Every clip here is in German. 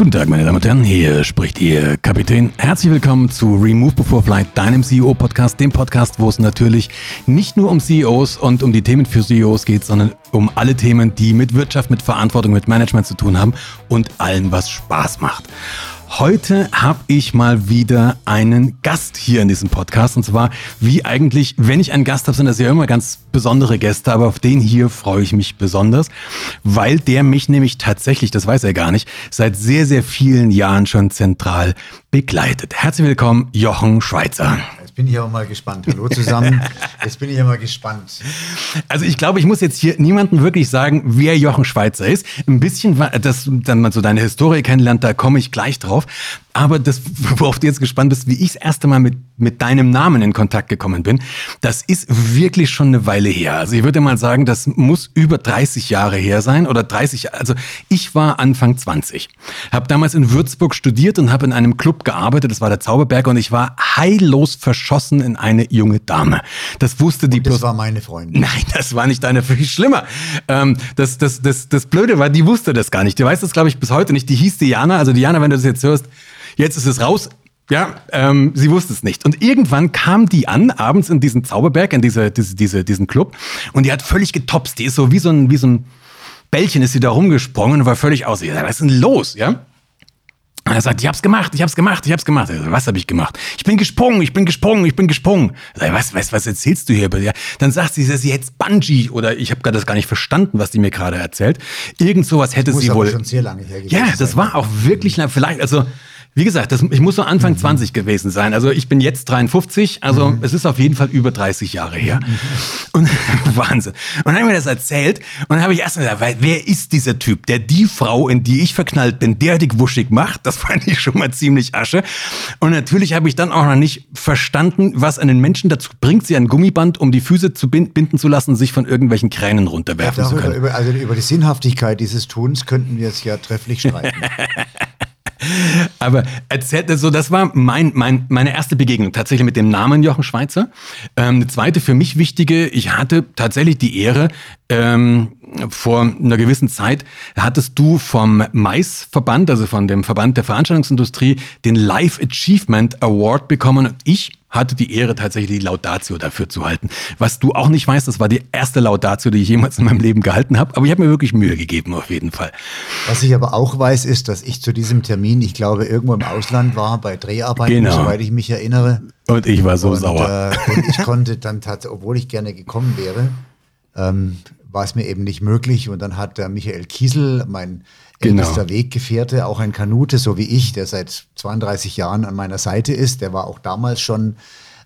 Guten Tag, meine Damen und Herren, hier spricht Ihr Kapitän. Herzlich willkommen zu Remove Before Flight, deinem CEO-Podcast, dem Podcast, wo es natürlich nicht nur um CEOs und um die Themen für CEOs geht, sondern um alle Themen, die mit Wirtschaft, mit Verantwortung, mit Management zu tun haben und allem, was Spaß macht. Heute habe ich mal wieder einen Gast hier in diesem Podcast. Und zwar, wie eigentlich, wenn ich einen Gast habe, sind das ja immer ganz besondere Gäste, aber auf den hier freue ich mich besonders, weil der mich nämlich tatsächlich, das weiß er gar nicht, seit sehr, sehr vielen Jahren schon zentral begleitet. Herzlich willkommen, Jochen Schweizer. Bin ich aber mal gespannt. Hallo zusammen. Jetzt bin ich mal gespannt. Also ich glaube, ich muss jetzt hier niemandem wirklich sagen, wer Jochen Schweizer ist. Ein bisschen, dass dann man so deine Historie kennenlernt, da komme ich gleich drauf. Aber das, worauf du jetzt gespannt bist, wie ich das erste Mal mit, mit deinem Namen in Kontakt gekommen bin, das ist wirklich schon eine Weile her. Also ich würde mal sagen, das muss über 30 Jahre her sein oder 30, also ich war Anfang 20, habe damals in Würzburg studiert und habe in einem Club gearbeitet, das war der Zauberberg und ich war heillos verschossen in eine junge Dame. Das wusste die und Das war meine Freundin. Nein, das war nicht deine, viel schlimmer. Ähm, das, das, das, das Blöde war, die wusste das gar nicht. Die weiß das, glaube ich, bis heute nicht. Die hieß Diana. Also Diana, wenn du das jetzt hörst, Jetzt ist es raus. Ja, ähm, sie wusste es nicht. Und irgendwann kam die an, abends in diesen Zauberberg, in diese, diese, diese, diesen Club, und die hat völlig getopst. Die ist so wie so ein, wie so ein Bällchen ist sie da rumgesprungen und war völlig aus. Sag, was ist denn los? Ja? Und er sagt, ich hab's gemacht, ich hab's gemacht, ich hab's gemacht. Sag, was habe ich gemacht? Ich bin gesprungen, ich bin gesprungen, ich bin gesprungen. Sag, was, was, was erzählst du hier? Dann sagt sie, sie jetzt Bungee oder ich habe gerade das gar nicht verstanden, was die mir gerade erzählt. Irgend sowas hätte Muss sie wohl. schon sehr lange her ja, das war auch wirklich lang. Vielleicht, also wie gesagt, das, ich muss so Anfang mhm. 20 gewesen sein. Also ich bin jetzt 53, also mhm. es ist auf jeden Fall über 30 Jahre her. Mhm. Und Wahnsinn. Und dann haben wir das erzählt und dann habe ich erst mal gesagt, wer ist dieser Typ, der die Frau, in die ich verknallt bin, derartig wuschig macht? Das fand ich schon mal ziemlich Asche. Und natürlich habe ich dann auch noch nicht verstanden, was einen Menschen dazu bringt, sie ein Gummiband um die Füße zu binden zu lassen, sich von irgendwelchen Kränen runterwerfen ja, darüber, zu können. Über, also über die Sinnhaftigkeit dieses Tuns könnten wir es ja trefflich streiten. Aber erzählt so, das war mein, mein, meine erste Begegnung tatsächlich mit dem Namen Jochen Schweizer. Ähm, eine zweite für mich wichtige, ich hatte tatsächlich die Ehre, ähm, vor einer gewissen Zeit hattest du vom Mais-Verband, also von dem Verband der Veranstaltungsindustrie, den Life Achievement Award bekommen. Und ich hatte die Ehre, tatsächlich die Laudatio dafür zu halten. Was du auch nicht weißt, das war die erste Laudatio, die ich jemals in meinem Leben gehalten habe. Aber ich habe mir wirklich Mühe gegeben, auf jeden Fall. Was ich aber auch weiß, ist, dass ich zu diesem Termin, ich glaube, irgendwo im Ausland war, bei Dreharbeiten, genau. soweit ich mich erinnere. Und ich war so und, sauer. Äh, und ich konnte dann tatsächlich, obwohl ich gerne gekommen wäre, ähm, war es mir eben nicht möglich. Und dann hat der Michael Kiesel, mein genau. ältester Weggefährte, auch ein Kanute, so wie ich, der seit 32 Jahren an meiner Seite ist. Der war auch damals schon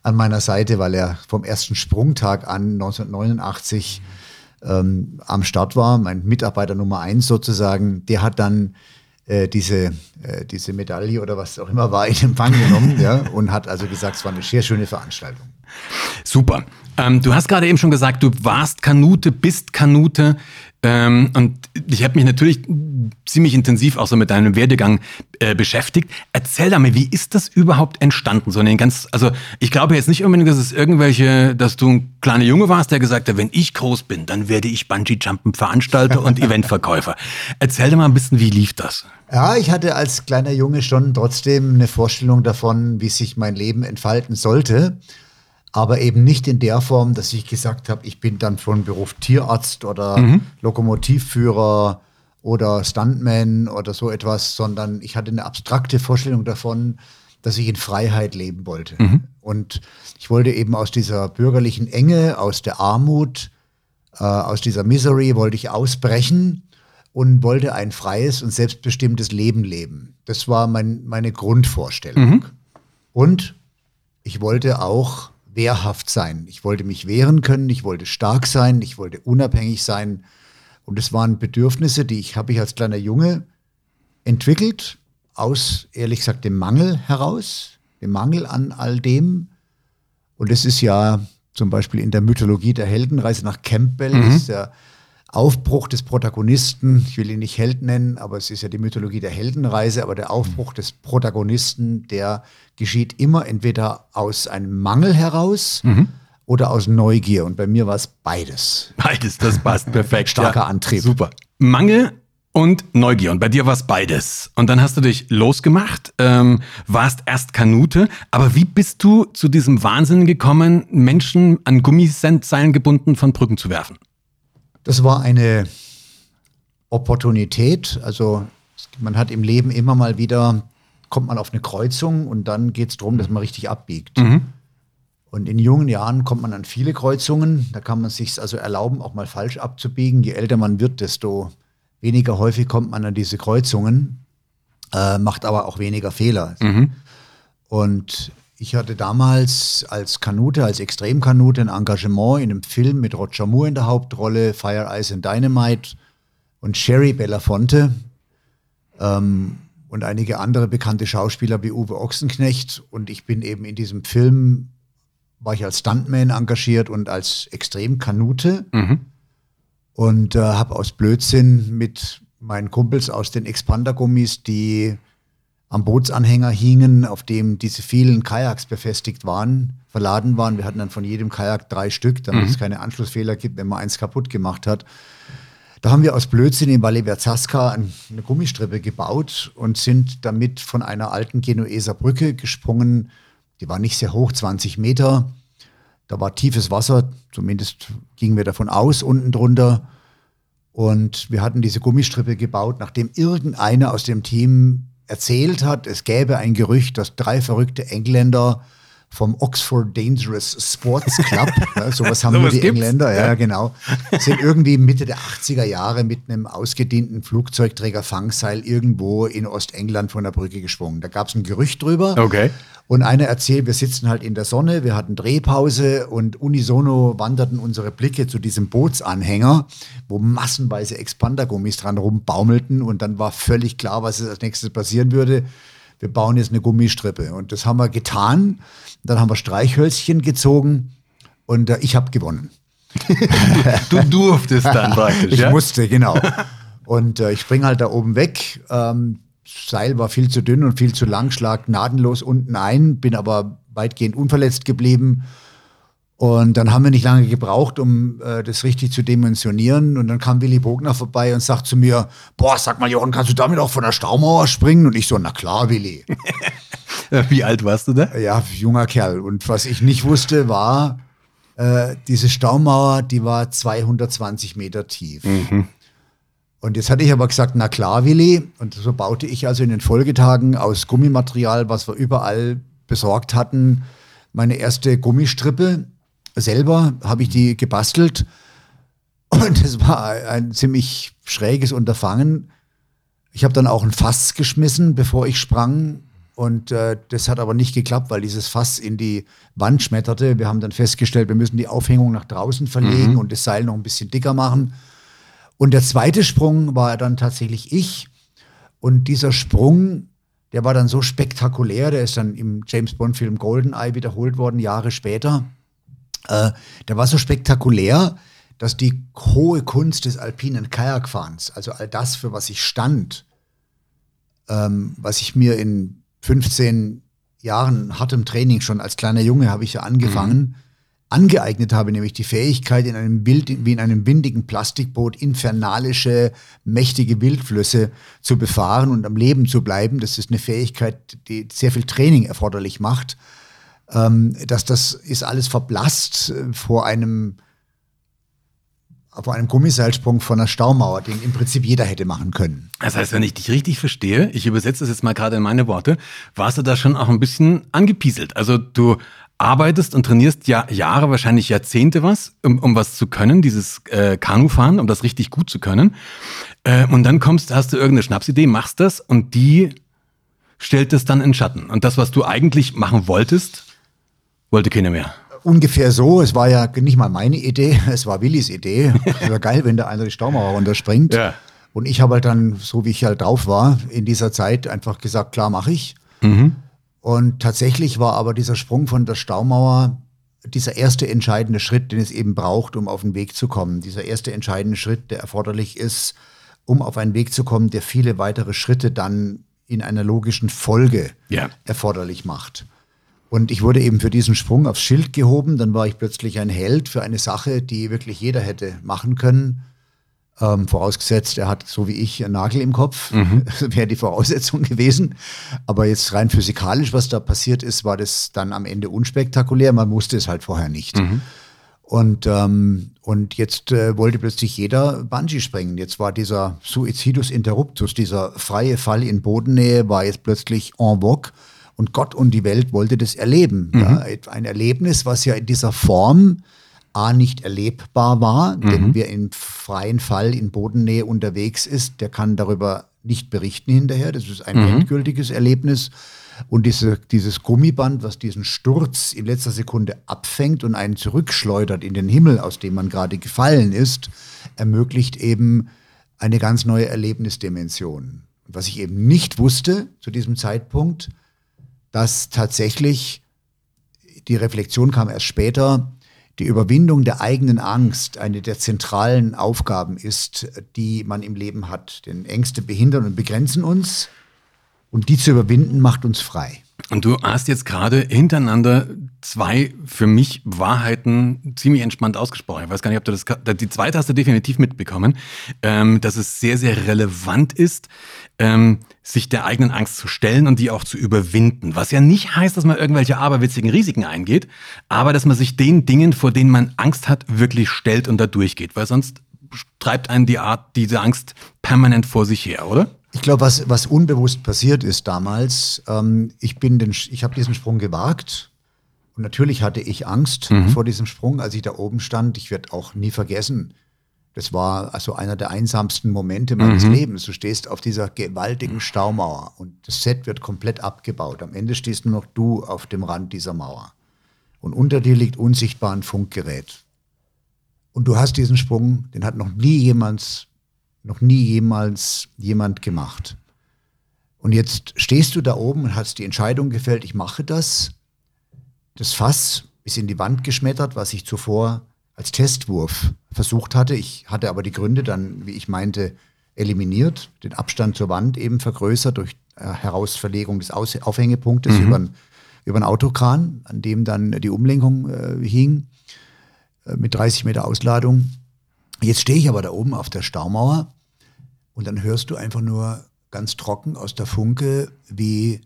an meiner Seite, weil er vom ersten Sprungtag an 1989 ähm, am Start war, mein Mitarbeiter Nummer eins sozusagen. Der hat dann äh, diese, äh, diese Medaille oder was auch immer war in Empfang genommen ja, und hat also gesagt, es war eine sehr schöne Veranstaltung. Super. Ähm, du hast gerade eben schon gesagt, du warst Kanute, bist Kanute. Ähm, und ich habe mich natürlich ziemlich intensiv auch so mit deinem Werdegang äh, beschäftigt. Erzähl da mal, wie ist das überhaupt entstanden? So eine ganz, also ich glaube jetzt nicht unbedingt, dass es irgendwelche, dass du ein kleiner Junge warst, der gesagt hat, wenn ich groß bin, dann werde ich Bungee-Jumpen Veranstalter und Eventverkäufer. Erzähl dir mal ein bisschen, wie lief das? Ja, ich hatte als kleiner Junge schon trotzdem eine Vorstellung davon, wie sich mein Leben entfalten sollte aber eben nicht in der Form, dass ich gesagt habe, ich bin dann von Beruf Tierarzt oder mhm. Lokomotivführer oder Stuntman oder so etwas, sondern ich hatte eine abstrakte Vorstellung davon, dass ich in Freiheit leben wollte. Mhm. Und ich wollte eben aus dieser bürgerlichen Enge, aus der Armut, äh, aus dieser Misery, wollte ich ausbrechen und wollte ein freies und selbstbestimmtes Leben leben. Das war mein, meine Grundvorstellung. Mhm. Und ich wollte auch wehrhaft sein. Ich wollte mich wehren können, ich wollte stark sein, ich wollte unabhängig sein. Und es waren Bedürfnisse, die ich habe ich als kleiner Junge entwickelt, aus, ehrlich gesagt, dem Mangel heraus, dem Mangel an all dem. Und es ist ja zum Beispiel in der Mythologie der Heldenreise nach Campbell, mhm. ist der Aufbruch des Protagonisten, ich will ihn nicht Held nennen, aber es ist ja die Mythologie der Heldenreise, aber der Aufbruch des Protagonisten, der geschieht immer entweder aus einem Mangel heraus mhm. oder aus Neugier. Und bei mir war es beides. Beides, das passt perfekt. Starker ja, Antrieb. Super. Mangel und Neugier. Und bei dir war es beides. Und dann hast du dich losgemacht, ähm, warst erst Kanute. Aber wie bist du zu diesem Wahnsinn gekommen, Menschen an Gummiseilen gebunden von Brücken zu werfen? Das war eine Opportunität. Also man hat im Leben immer mal wieder, kommt man auf eine Kreuzung und dann geht es darum, dass man richtig abbiegt. Mhm. Und in jungen Jahren kommt man an viele Kreuzungen. Da kann man sich also erlauben, auch mal falsch abzubiegen. Je älter man wird, desto weniger häufig kommt man an diese Kreuzungen, äh, macht aber auch weniger Fehler. Mhm. Und ich hatte damals als Kanute, als Extremkanute ein Engagement in einem Film mit Roger Moore in der Hauptrolle, Fire Ice and Dynamite und Sherry Belafonte ähm, und einige andere bekannte Schauspieler wie Uwe Ochsenknecht. Und ich bin eben in diesem Film, war ich als Stuntman engagiert und als Extremkanute. Mhm und äh, habe aus Blödsinn mit meinen Kumpels aus den Expander-Gummis, die am Bootsanhänger hingen, auf dem diese vielen Kajaks befestigt waren, verladen waren. Wir hatten dann von jedem Kajak drei Stück, damit mhm. es keine Anschlussfehler gibt, wenn man eins kaputt gemacht hat. Da haben wir aus Blödsinn in Valle Verzasca eine Gummistrippe gebaut und sind damit von einer alten Genueser Brücke gesprungen. Die war nicht sehr hoch, 20 Meter da war tiefes Wasser, zumindest gingen wir davon aus, unten drunter. Und wir hatten diese Gummistrippe gebaut, nachdem irgendeiner aus dem Team erzählt hat, es gäbe ein Gerücht, dass drei verrückte Engländer vom Oxford Dangerous Sports Club, ja, sowas haben so nur die gibt's? Engländer, ja, ja, genau, sind irgendwie Mitte der 80er Jahre mit einem ausgedienten Flugzeugträger Fangseil irgendwo in Ostengland von der Brücke geschwungen. Da gab es ein Gerücht drüber. Okay. Und einer erzählt, wir sitzen halt in der Sonne, wir hatten Drehpause und unisono wanderten unsere Blicke zu diesem Bootsanhänger, wo massenweise Expandergummis dran rumbaumelten und dann war völlig klar, was als nächstes passieren würde. Wir bauen jetzt eine Gummistrippe und das haben wir getan. Dann haben wir Streichhölzchen gezogen und äh, ich habe gewonnen. du, du durftest dann praktisch. Ich ja? musste, genau. Und äh, ich springe halt da oben weg. Ähm, Seil war viel zu dünn und viel zu lang, schlag gnadenlos unten ein, bin aber weitgehend unverletzt geblieben. Und dann haben wir nicht lange gebraucht, um äh, das richtig zu dimensionieren. Und dann kam Willy Bogner vorbei und sagt zu mir, boah, sag mal, Jochen, kannst du damit auch von der Staumauer springen? Und ich so, na klar, Willy. Wie alt warst du da? Ja, junger Kerl. Und was ich nicht wusste, war, äh, diese Staumauer, die war 220 Meter tief. Mhm. Und jetzt hatte ich aber gesagt, na klar, Willi. Und so baute ich also in den Folgetagen aus Gummimaterial, was wir überall besorgt hatten, meine erste Gummistrippe. Selber habe ich die gebastelt. Und es war ein ziemlich schräges Unterfangen. Ich habe dann auch ein Fass geschmissen, bevor ich sprang. Und äh, das hat aber nicht geklappt, weil dieses Fass in die Wand schmetterte. Wir haben dann festgestellt, wir müssen die Aufhängung nach draußen verlegen mhm. und das Seil noch ein bisschen dicker machen. Und der zweite Sprung war dann tatsächlich ich. Und dieser Sprung, der war dann so spektakulär, der ist dann im James Bond-Film Goldeneye wiederholt worden, Jahre später. Äh, der war so spektakulär, dass die hohe Kunst des alpinen Kajakfahrens, also all das, für was ich stand, ähm, was ich mir in 15 Jahren hartem Training schon als kleiner Junge habe ich ja angefangen, mhm angeeignet habe, nämlich die Fähigkeit, in einem Bild, wie in einem windigen Plastikboot infernalische, mächtige Wildflüsse zu befahren und am Leben zu bleiben. Das ist eine Fähigkeit, die sehr viel Training erforderlich macht. Ähm, dass das ist alles verblasst äh, vor einem vor einem Gummiseilsprung von einer Staumauer, den im Prinzip jeder hätte machen können. Das heißt, wenn ich dich richtig verstehe, ich übersetze das jetzt mal gerade in meine Worte, warst du da schon auch ein bisschen angepieselt. Also du arbeitest und trainierst ja Jahre, wahrscheinlich Jahrzehnte was, um, um was zu können, dieses äh, Kanufahren, um das richtig gut zu können. Äh, und dann kommst, hast du irgendeine Schnapsidee, machst das und die stellt es dann in Schatten. Und das, was du eigentlich machen wolltest, wollte keiner mehr. Ungefähr so. Es war ja nicht mal meine Idee, es war Willis Idee. Es wäre geil, wenn der einer die Staumauer runterspringt. Ja. Und ich habe halt dann, so wie ich halt drauf war, in dieser Zeit einfach gesagt, klar, mache ich. Mhm. Und tatsächlich war aber dieser Sprung von der Staumauer dieser erste entscheidende Schritt, den es eben braucht, um auf den Weg zu kommen. Dieser erste entscheidende Schritt, der erforderlich ist, um auf einen Weg zu kommen, der viele weitere Schritte dann in einer logischen Folge ja. erforderlich macht. Und ich wurde eben für diesen Sprung aufs Schild gehoben. Dann war ich plötzlich ein Held für eine Sache, die wirklich jeder hätte machen können. Ähm, vorausgesetzt, er hat so wie ich einen Nagel im Kopf, mhm. wäre die Voraussetzung gewesen. Aber jetzt rein physikalisch, was da passiert ist, war das dann am Ende unspektakulär. Man wusste es halt vorher nicht. Mhm. Und, ähm, und jetzt äh, wollte plötzlich jeder Bungee springen. Jetzt war dieser Suicidus interruptus, dieser freie Fall in Bodennähe, war jetzt plötzlich en vogue. Und Gott und die Welt wollte das erleben. Mhm. Ja, ein Erlebnis, was ja in dieser Form A nicht erlebbar war, mhm. denn wer im freien Fall in Bodennähe unterwegs ist, der kann darüber nicht berichten hinterher. Das ist ein mhm. endgültiges Erlebnis. Und diese, dieses Gummiband, was diesen Sturz in letzter Sekunde abfängt und einen zurückschleudert in den Himmel, aus dem man gerade gefallen ist, ermöglicht eben eine ganz neue Erlebnisdimension. Was ich eben nicht wusste zu diesem Zeitpunkt, dass tatsächlich die Reflexion kam erst später, die Überwindung der eigenen Angst eine der zentralen Aufgaben ist, die man im Leben hat. Denn Ängste behindern und begrenzen uns und die zu überwinden macht uns frei. Und du hast jetzt gerade hintereinander zwei für mich Wahrheiten ziemlich entspannt ausgesprochen. Ich weiß gar nicht, ob du das, die zweite hast du definitiv mitbekommen, ähm, dass es sehr, sehr relevant ist, ähm, sich der eigenen Angst zu stellen und die auch zu überwinden. Was ja nicht heißt, dass man irgendwelche aberwitzigen Risiken eingeht, aber dass man sich den Dingen, vor denen man Angst hat, wirklich stellt und da durchgeht, weil sonst treibt einen die Art, diese Angst permanent vor sich her, oder? Ich glaube, was, was unbewusst passiert ist damals, ähm, ich bin den, ich habe diesen Sprung gewagt und natürlich hatte ich Angst mhm. vor diesem Sprung, als ich da oben stand. Ich werde auch nie vergessen. Das war also einer der einsamsten Momente meines mhm. Lebens. Du stehst auf dieser gewaltigen Staumauer und das Set wird komplett abgebaut. Am Ende stehst nur noch du auf dem Rand dieser Mauer. Und unter dir liegt unsichtbar ein Funkgerät. Und du hast diesen Sprung, den hat noch nie jemand noch nie jemals jemand gemacht. Und jetzt stehst du da oben und hast die Entscheidung gefällt, ich mache das. Das Fass ist in die Wand geschmettert, was ich zuvor als Testwurf versucht hatte. Ich hatte aber die Gründe dann, wie ich meinte, eliminiert, den Abstand zur Wand eben vergrößert durch äh, Herausverlegung des Aus Aufhängepunktes mhm. über, ein, über einen Autokran, an dem dann die Umlenkung äh, hing, äh, mit 30 Meter Ausladung. Jetzt stehe ich aber da oben auf der Staumauer und dann hörst du einfach nur ganz trocken aus der Funke, wie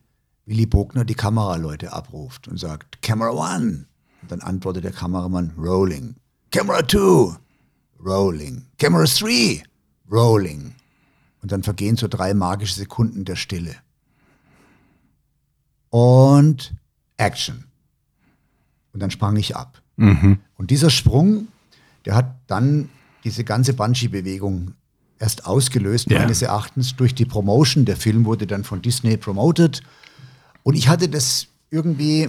Willy Bogner die Kameraleute abruft und sagt, Camera One. Und dann antwortet der Kameramann, Rolling. Camera Two, Rolling. Camera Three, Rolling. Und dann vergehen so drei magische Sekunden der Stille. Und Action. Und dann sprang ich ab. Mhm. Und dieser Sprung, der hat dann diese ganze Bungee-Bewegung erst ausgelöst, ja. meines Erachtens, durch die Promotion. Der Film wurde dann von Disney promoted. Und ich hatte das irgendwie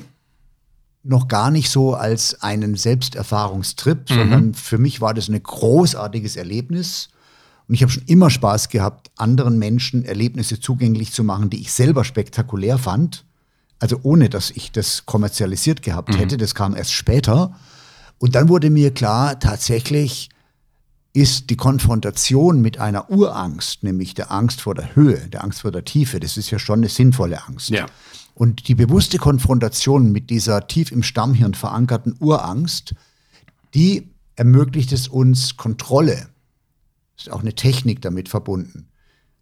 noch gar nicht so als einen Selbsterfahrungstrip, mhm. sondern für mich war das ein großartiges Erlebnis. Und ich habe schon immer Spaß gehabt, anderen Menschen Erlebnisse zugänglich zu machen, die ich selber spektakulär fand. Also ohne, dass ich das kommerzialisiert gehabt mhm. hätte. Das kam erst später. Und dann wurde mir klar, tatsächlich, ist die Konfrontation mit einer Urangst, nämlich der Angst vor der Höhe, der Angst vor der Tiefe, das ist ja schon eine sinnvolle Angst. Ja. Und die bewusste Konfrontation mit dieser tief im Stammhirn verankerten Urangst, die ermöglicht es uns Kontrolle, ist auch eine Technik damit verbunden,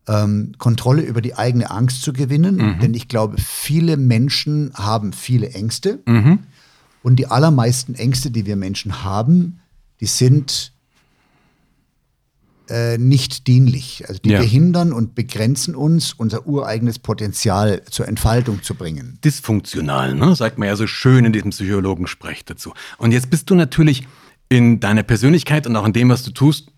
ähm, Kontrolle über die eigene Angst zu gewinnen. Mhm. Denn ich glaube, viele Menschen haben viele Ängste. Mhm. Und die allermeisten Ängste, die wir Menschen haben, die sind äh, nicht dienlich. Also die ja. behindern und begrenzen uns, unser ureigenes Potenzial zur Entfaltung zu bringen. Dysfunktional, ne? sagt man ja so schön in diesem Psychologensprech dazu. Und jetzt bist du natürlich in deiner Persönlichkeit und auch in dem, was du tust,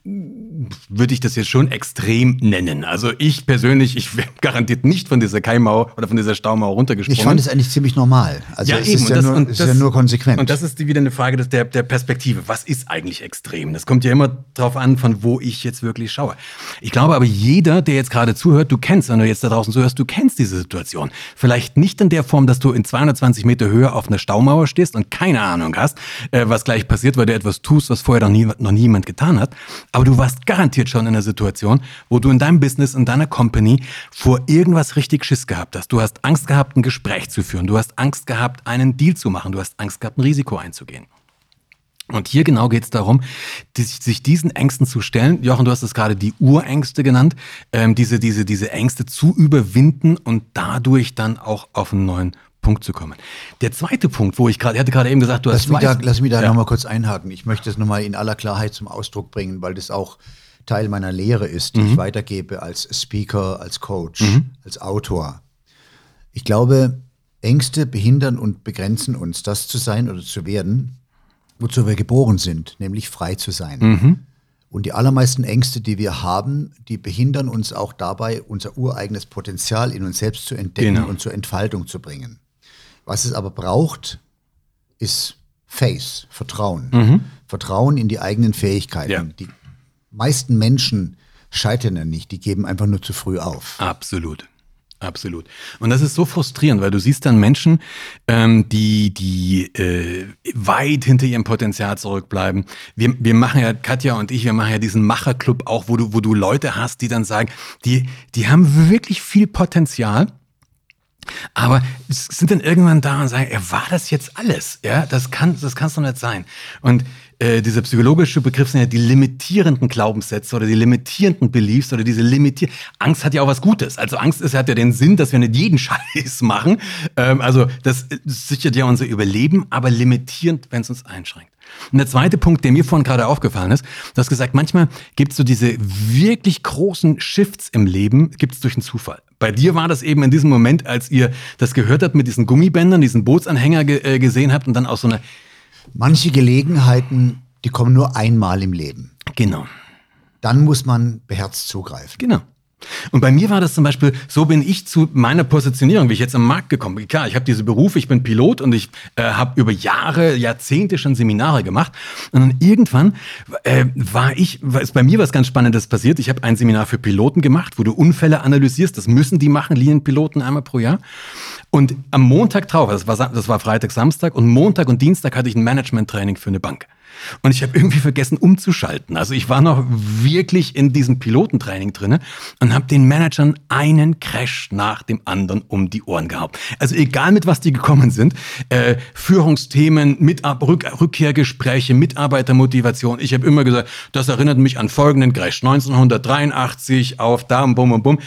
würde ich das jetzt schon extrem nennen. Also ich persönlich, ich wäre garantiert nicht von dieser Keimauer oder von dieser Staumauer runtergesprungen. Ich fand es eigentlich ziemlich normal. Also ja, es eben. Ist ja, das, nur, und das, ist ja nur konsequent. Und das ist wieder eine Frage der, der Perspektive. Was ist eigentlich extrem? Das kommt ja immer darauf an, von wo ich jetzt wirklich schaue. Ich glaube aber, jeder, der jetzt gerade zuhört, du kennst, wenn du jetzt da draußen zuhörst, du kennst diese Situation. Vielleicht nicht in der Form, dass du in 220 Meter Höhe auf einer Staumauer stehst und keine Ahnung hast, äh, was gleich passiert, weil du etwas tust, was vorher noch, nie, noch niemand getan hat. Aber du warst garantiert schon in einer Situation, wo du in deinem Business, in deiner Company vor irgendwas richtig Schiss gehabt hast. Du hast Angst gehabt, ein Gespräch zu führen. Du hast Angst gehabt, einen Deal zu machen. Du hast Angst gehabt, ein Risiko einzugehen. Und hier genau geht es darum, sich diesen Ängsten zu stellen. Jochen, du hast es gerade die Urängste genannt, ähm, diese, diese, diese Ängste zu überwinden und dadurch dann auch auf einen neuen Punkt zu kommen. Der zweite Punkt, wo ich gerade, ich hatte gerade eben gesagt, du lass hast mich da, Lass mich da ja. nochmal kurz einhaken. Ich möchte das nochmal in aller Klarheit zum Ausdruck bringen, weil das auch Teil meiner Lehre ist, die mhm. ich weitergebe als Speaker, als Coach, mhm. als Autor. Ich glaube, Ängste behindern und begrenzen uns, das zu sein oder zu werden, wozu wir geboren sind, nämlich frei zu sein. Mhm. Und die allermeisten Ängste, die wir haben, die behindern uns auch dabei, unser ureigenes Potenzial in uns selbst zu entdecken genau. und zur Entfaltung zu bringen. Was es aber braucht, ist Faith, Vertrauen. Mhm. Vertrauen in die eigenen Fähigkeiten. Ja. Die meisten Menschen scheitern ja nicht, die geben einfach nur zu früh auf. Absolut. Absolut. Und das ist so frustrierend, weil du siehst dann Menschen, ähm, die, die äh, weit hinter ihrem Potenzial zurückbleiben. Wir, wir machen ja, Katja und ich, wir machen ja diesen Macherclub auch, wo du, wo du Leute hast, die dann sagen, die, die haben wirklich viel Potenzial. Aber sind dann irgendwann da und sagen, ja, war das jetzt alles? Ja, das kann, das kann es doch nicht sein. Und äh, dieser psychologische Begriff sind ja die limitierenden Glaubenssätze oder die limitierenden Beliefs oder diese limitier Angst hat ja auch was Gutes. Also Angst ist, hat ja den Sinn, dass wir nicht jeden Scheiß machen. Ähm, also das sichert ja unser Überleben, aber limitierend, wenn es uns einschränkt. Und der zweite Punkt, der mir vorhin gerade aufgefallen ist, du hast gesagt, manchmal gibt es so diese wirklich großen Shifts im Leben, gibt es durch einen Zufall. Bei dir war das eben in diesem Moment, als ihr das gehört habt mit diesen Gummibändern, diesen Bootsanhänger ge äh, gesehen habt und dann auch so eine Manche Gelegenheiten, die kommen nur einmal im Leben. Genau. Dann muss man beherzt zugreifen. Genau. Und bei mir war das zum Beispiel, so bin ich zu meiner Positionierung, wie ich jetzt am Markt gekommen bin. Klar, ich habe diese Berufe, ich bin Pilot und ich äh, habe über Jahre, Jahrzehnte schon Seminare gemacht. Und dann irgendwann äh, war ich, ist bei mir was ganz Spannendes passiert. Ich habe ein Seminar für Piloten gemacht, wo du Unfälle analysierst. Das müssen die machen, Linienpiloten einmal pro Jahr. Und am Montag drauf, das war, das war Freitag, Samstag und Montag und Dienstag hatte ich ein Management-Training für eine Bank. Und ich habe irgendwie vergessen umzuschalten. Also ich war noch wirklich in diesem Pilotentraining drinne und habe den Managern einen Crash nach dem anderen um die Ohren gehabt. Also egal mit was die gekommen sind, äh, Führungsthemen, Mitab Rück Rückkehrgespräche, Mitarbeitermotivation. Ich habe immer gesagt, das erinnert mich an folgenden Crash 1983 auf da und bum und bum.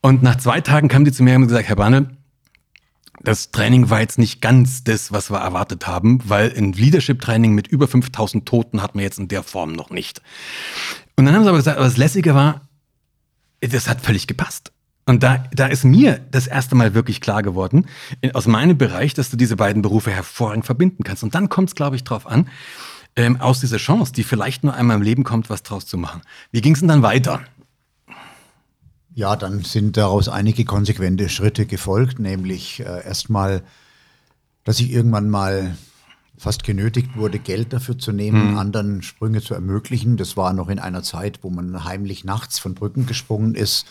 Und nach zwei Tagen kamen die zu mir und haben gesagt, Herr Banne, das Training war jetzt nicht ganz das, was wir erwartet haben, weil ein Leadership-Training mit über 5000 Toten hat man jetzt in der Form noch nicht. Und dann haben sie aber gesagt, aber das Lässige war, das hat völlig gepasst. Und da, da ist mir das erste Mal wirklich klar geworden, aus meinem Bereich, dass du diese beiden Berufe hervorragend verbinden kannst. Und dann kommt es, glaube ich, drauf an, ähm, aus dieser Chance, die vielleicht nur einmal im Leben kommt, was draus zu machen. Wie ging es denn dann weiter? Ja, dann sind daraus einige konsequente Schritte gefolgt, nämlich äh, erstmal, dass ich irgendwann mal fast genötigt wurde, Geld dafür zu nehmen, mhm. anderen Sprünge zu ermöglichen. Das war noch in einer Zeit, wo man heimlich nachts von Brücken gesprungen ist.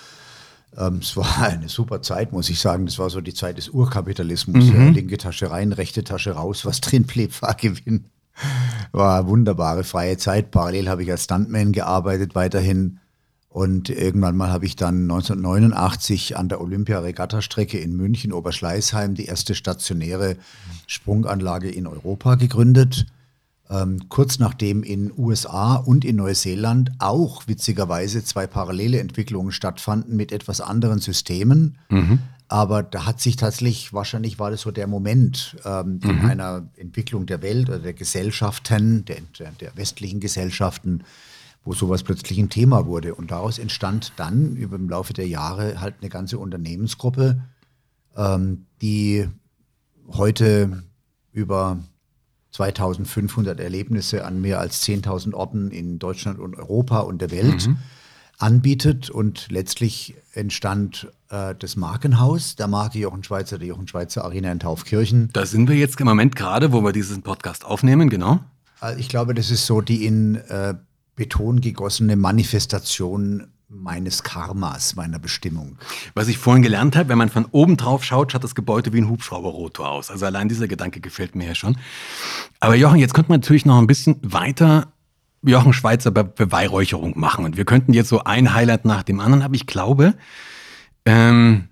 Ähm, es war eine super Zeit, muss ich sagen. Das war so die Zeit des Urkapitalismus. Mhm. Ja, linke Tasche rein, rechte Tasche raus, was drin blieb, war Gewinn. War eine wunderbare freie Zeit. Parallel habe ich als Stuntman gearbeitet, weiterhin und irgendwann mal habe ich dann 1989 an der Olympia-Regatta-Strecke in München, Oberschleißheim, die erste stationäre Sprunganlage in Europa gegründet. Ähm, kurz nachdem in USA und in Neuseeland auch witzigerweise zwei parallele Entwicklungen stattfanden mit etwas anderen Systemen. Mhm. Aber da hat sich tatsächlich, wahrscheinlich war das so der Moment ähm, mhm. in einer Entwicklung der Welt oder der Gesellschaften, der, der westlichen Gesellschaften, wo sowas plötzlich ein Thema wurde. Und daraus entstand dann über im Laufe der Jahre halt eine ganze Unternehmensgruppe, ähm, die heute über 2500 Erlebnisse an mehr als 10.000 Orten in Deutschland und Europa und der Welt mhm. anbietet. Und letztlich entstand äh, das Markenhaus der Marke Jochen Schweizer, der Jochen Schweizer Arena in Taufkirchen. Da sind wir jetzt im Moment gerade, wo wir diesen Podcast aufnehmen, genau. Äh, ich glaube, das ist so die in äh, Beton gegossene Manifestation meines Karmas, meiner Bestimmung. Was ich vorhin gelernt habe, wenn man von oben drauf schaut, schaut das Gebäude wie ein Hubschrauberrotor aus. Also allein dieser Gedanke gefällt mir ja schon. Aber Jochen, jetzt könnte man natürlich noch ein bisschen weiter Jochen Schweizer Be Beweihräucherung machen. Und wir könnten jetzt so ein Highlight nach dem anderen, aber ich glaube, ähm,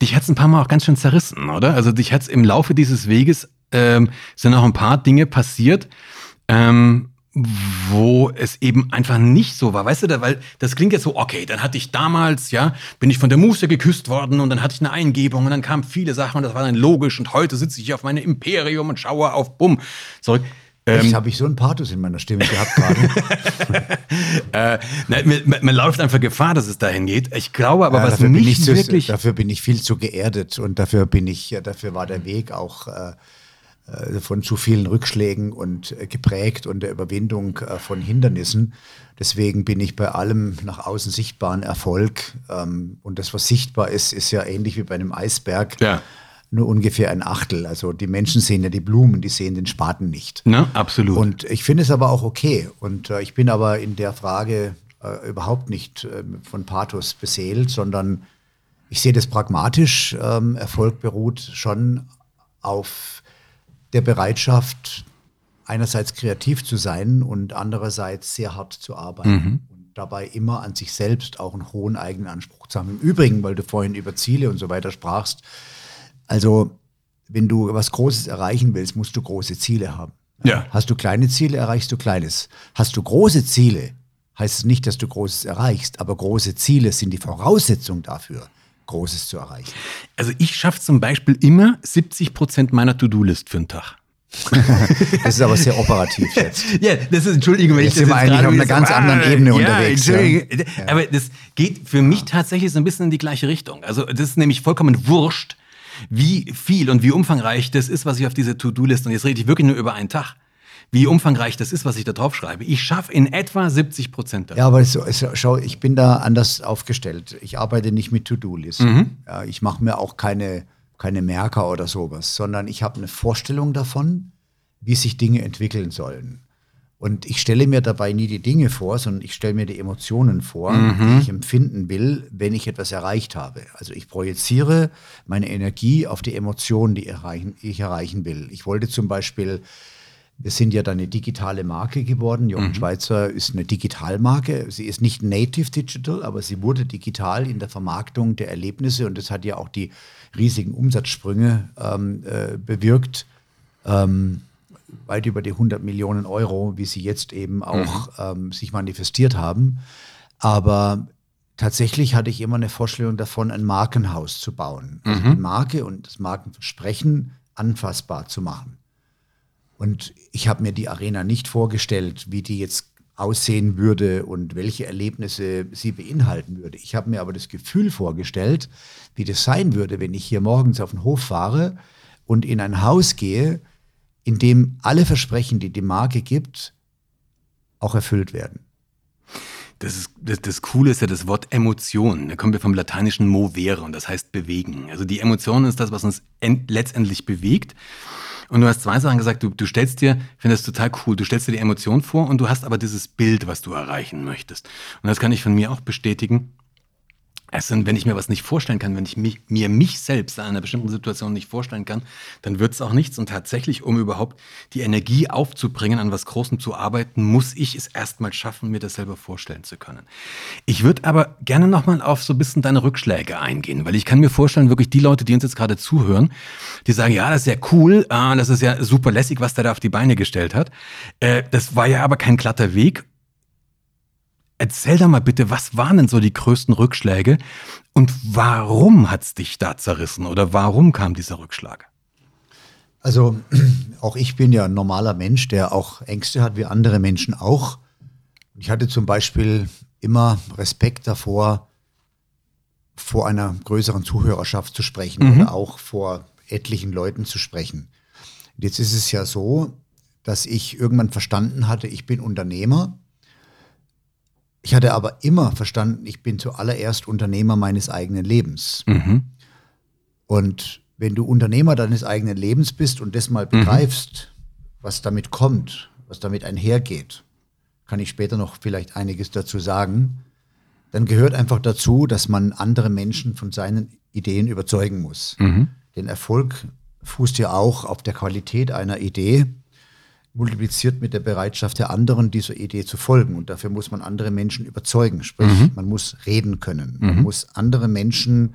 dich hat es ein paar Mal auch ganz schön zerrissen, oder? Also dich hat es im Laufe dieses Weges, ähm, sind noch ein paar Dinge passiert, ähm, wo es eben einfach nicht so war. Weißt du, da, weil das klingt jetzt so, okay, dann hatte ich damals, ja, bin ich von der Muse geküsst worden und dann hatte ich eine Eingebung und dann kamen viele Sachen und das war dann logisch und heute sitze ich auf meinem Imperium und schaue auf Bumm zurück. Ähm, habe ich so einen Pathos in meiner Stimme gehabt gerade. äh, man, man, läuft einfach Gefahr, dass es dahin geht. Ich glaube aber, ja, was mich zu, wirklich... Dafür bin ich viel zu geerdet und dafür bin ich, dafür war der Weg auch... Äh, von zu vielen Rückschlägen und äh, geprägt und der Überwindung äh, von Hindernissen. Deswegen bin ich bei allem nach außen sichtbaren Erfolg ähm, und das, was sichtbar ist, ist ja ähnlich wie bei einem Eisberg. Ja. Nur ungefähr ein Achtel. Also die Menschen sehen ja die Blumen, die sehen den Spaten nicht. Na, absolut. Und ich finde es aber auch okay. Und äh, ich bin aber in der Frage äh, überhaupt nicht äh, von Pathos beseelt, sondern ich sehe das pragmatisch. Ähm, Erfolg beruht schon auf der Bereitschaft, einerseits kreativ zu sein und andererseits sehr hart zu arbeiten. Mhm. Und dabei immer an sich selbst auch einen hohen eigenen Anspruch zu haben. Im Übrigen, weil du vorhin über Ziele und so weiter sprachst, also wenn du was Großes erreichen willst, musst du große Ziele haben. Ja. Hast du kleine Ziele, erreichst du Kleines. Hast du große Ziele, heißt es nicht, dass du Großes erreichst, aber große Ziele sind die Voraussetzung dafür. Großes zu erreichen? Also ich schaffe zum Beispiel immer 70 Prozent meiner To-Do-List für einen Tag. das ist aber sehr operativ jetzt. ja, das ist, Entschuldigung, wenn jetzt ich das sind wir eigentlich auf einer ganz ah, anderen Ebene ja, unterwegs. Ja. Aber das geht für mich tatsächlich so ein bisschen in die gleiche Richtung. Also das ist nämlich vollkommen wurscht, wie viel und wie umfangreich das ist, was ich auf diese To-Do-List, und jetzt rede ich wirklich nur über einen Tag, wie umfangreich das ist, was ich da drauf schreibe. Ich schaffe in etwa 70 Prozent davon. Ja, aber so, so, schau, ich bin da anders aufgestellt. Ich arbeite nicht mit To-Do-Listen. Mhm. Ja, ich mache mir auch keine, keine Merker oder sowas, sondern ich habe eine Vorstellung davon, wie sich Dinge entwickeln sollen. Und ich stelle mir dabei nie die Dinge vor, sondern ich stelle mir die Emotionen vor, mhm. die ich empfinden will, wenn ich etwas erreicht habe. Also ich projiziere meine Energie auf die Emotionen, die ich erreichen will. Ich wollte zum Beispiel wir sind ja dann eine digitale Marke geworden. Jochen mhm. Schweizer ist eine Digitalmarke. Sie ist nicht native digital, aber sie wurde digital in der Vermarktung der Erlebnisse und das hat ja auch die riesigen Umsatzsprünge ähm, äh, bewirkt. Ähm, weit über die 100 Millionen Euro, wie sie jetzt eben auch mhm. ähm, sich manifestiert haben. Aber tatsächlich hatte ich immer eine Vorstellung davon, ein Markenhaus zu bauen. Also mhm. die Marke und das Markenversprechen anfassbar zu machen. Und ich habe mir die Arena nicht vorgestellt, wie die jetzt aussehen würde und welche Erlebnisse sie beinhalten würde. Ich habe mir aber das Gefühl vorgestellt, wie das sein würde, wenn ich hier morgens auf den Hof fahre und in ein Haus gehe, in dem alle Versprechen, die die Marke gibt, auch erfüllt werden. Das, ist, das, das Coole ist ja das Wort Emotion. Da kommen wir vom lateinischen movere und das heißt bewegen. Also die Emotion ist das, was uns letztendlich bewegt. Und du hast zwei Sachen gesagt, du, du stellst dir, ich finde das total cool, du stellst dir die Emotion vor und du hast aber dieses Bild, was du erreichen möchtest. Und das kann ich von mir auch bestätigen. Also wenn ich mir was nicht vorstellen kann, wenn ich mich, mir mich selbst in einer bestimmten Situation nicht vorstellen kann, dann wird es auch nichts. Und tatsächlich, um überhaupt die Energie aufzubringen, an was Großem zu arbeiten, muss ich es erstmal schaffen, mir das selber vorstellen zu können. Ich würde aber gerne nochmal auf so ein bisschen deine Rückschläge eingehen, weil ich kann mir vorstellen, wirklich die Leute, die uns jetzt gerade zuhören, die sagen, ja, das ist ja cool, äh, das ist ja super lässig, was der da auf die Beine gestellt hat. Äh, das war ja aber kein glatter Weg Erzähl doch mal bitte, was waren denn so die größten Rückschläge und warum hat es dich da zerrissen oder warum kam dieser Rückschlag? Also auch ich bin ja ein normaler Mensch, der auch Ängste hat, wie andere Menschen auch. Ich hatte zum Beispiel immer Respekt davor, vor einer größeren Zuhörerschaft zu sprechen mhm. oder auch vor etlichen Leuten zu sprechen. Und jetzt ist es ja so, dass ich irgendwann verstanden hatte, ich bin Unternehmer ich hatte aber immer verstanden, ich bin zuallererst Unternehmer meines eigenen Lebens. Mhm. Und wenn du Unternehmer deines eigenen Lebens bist und das mal mhm. begreifst, mhm. was damit kommt, was damit einhergeht, kann ich später noch vielleicht einiges dazu sagen, dann gehört einfach dazu, dass man andere Menschen von seinen Ideen überzeugen muss. Mhm. Denn Erfolg fußt ja auch auf der Qualität einer Idee multipliziert mit der Bereitschaft der anderen, dieser Idee zu folgen. Und dafür muss man andere Menschen überzeugen. Sprich, mhm. man muss reden können. Mhm. Man muss andere Menschen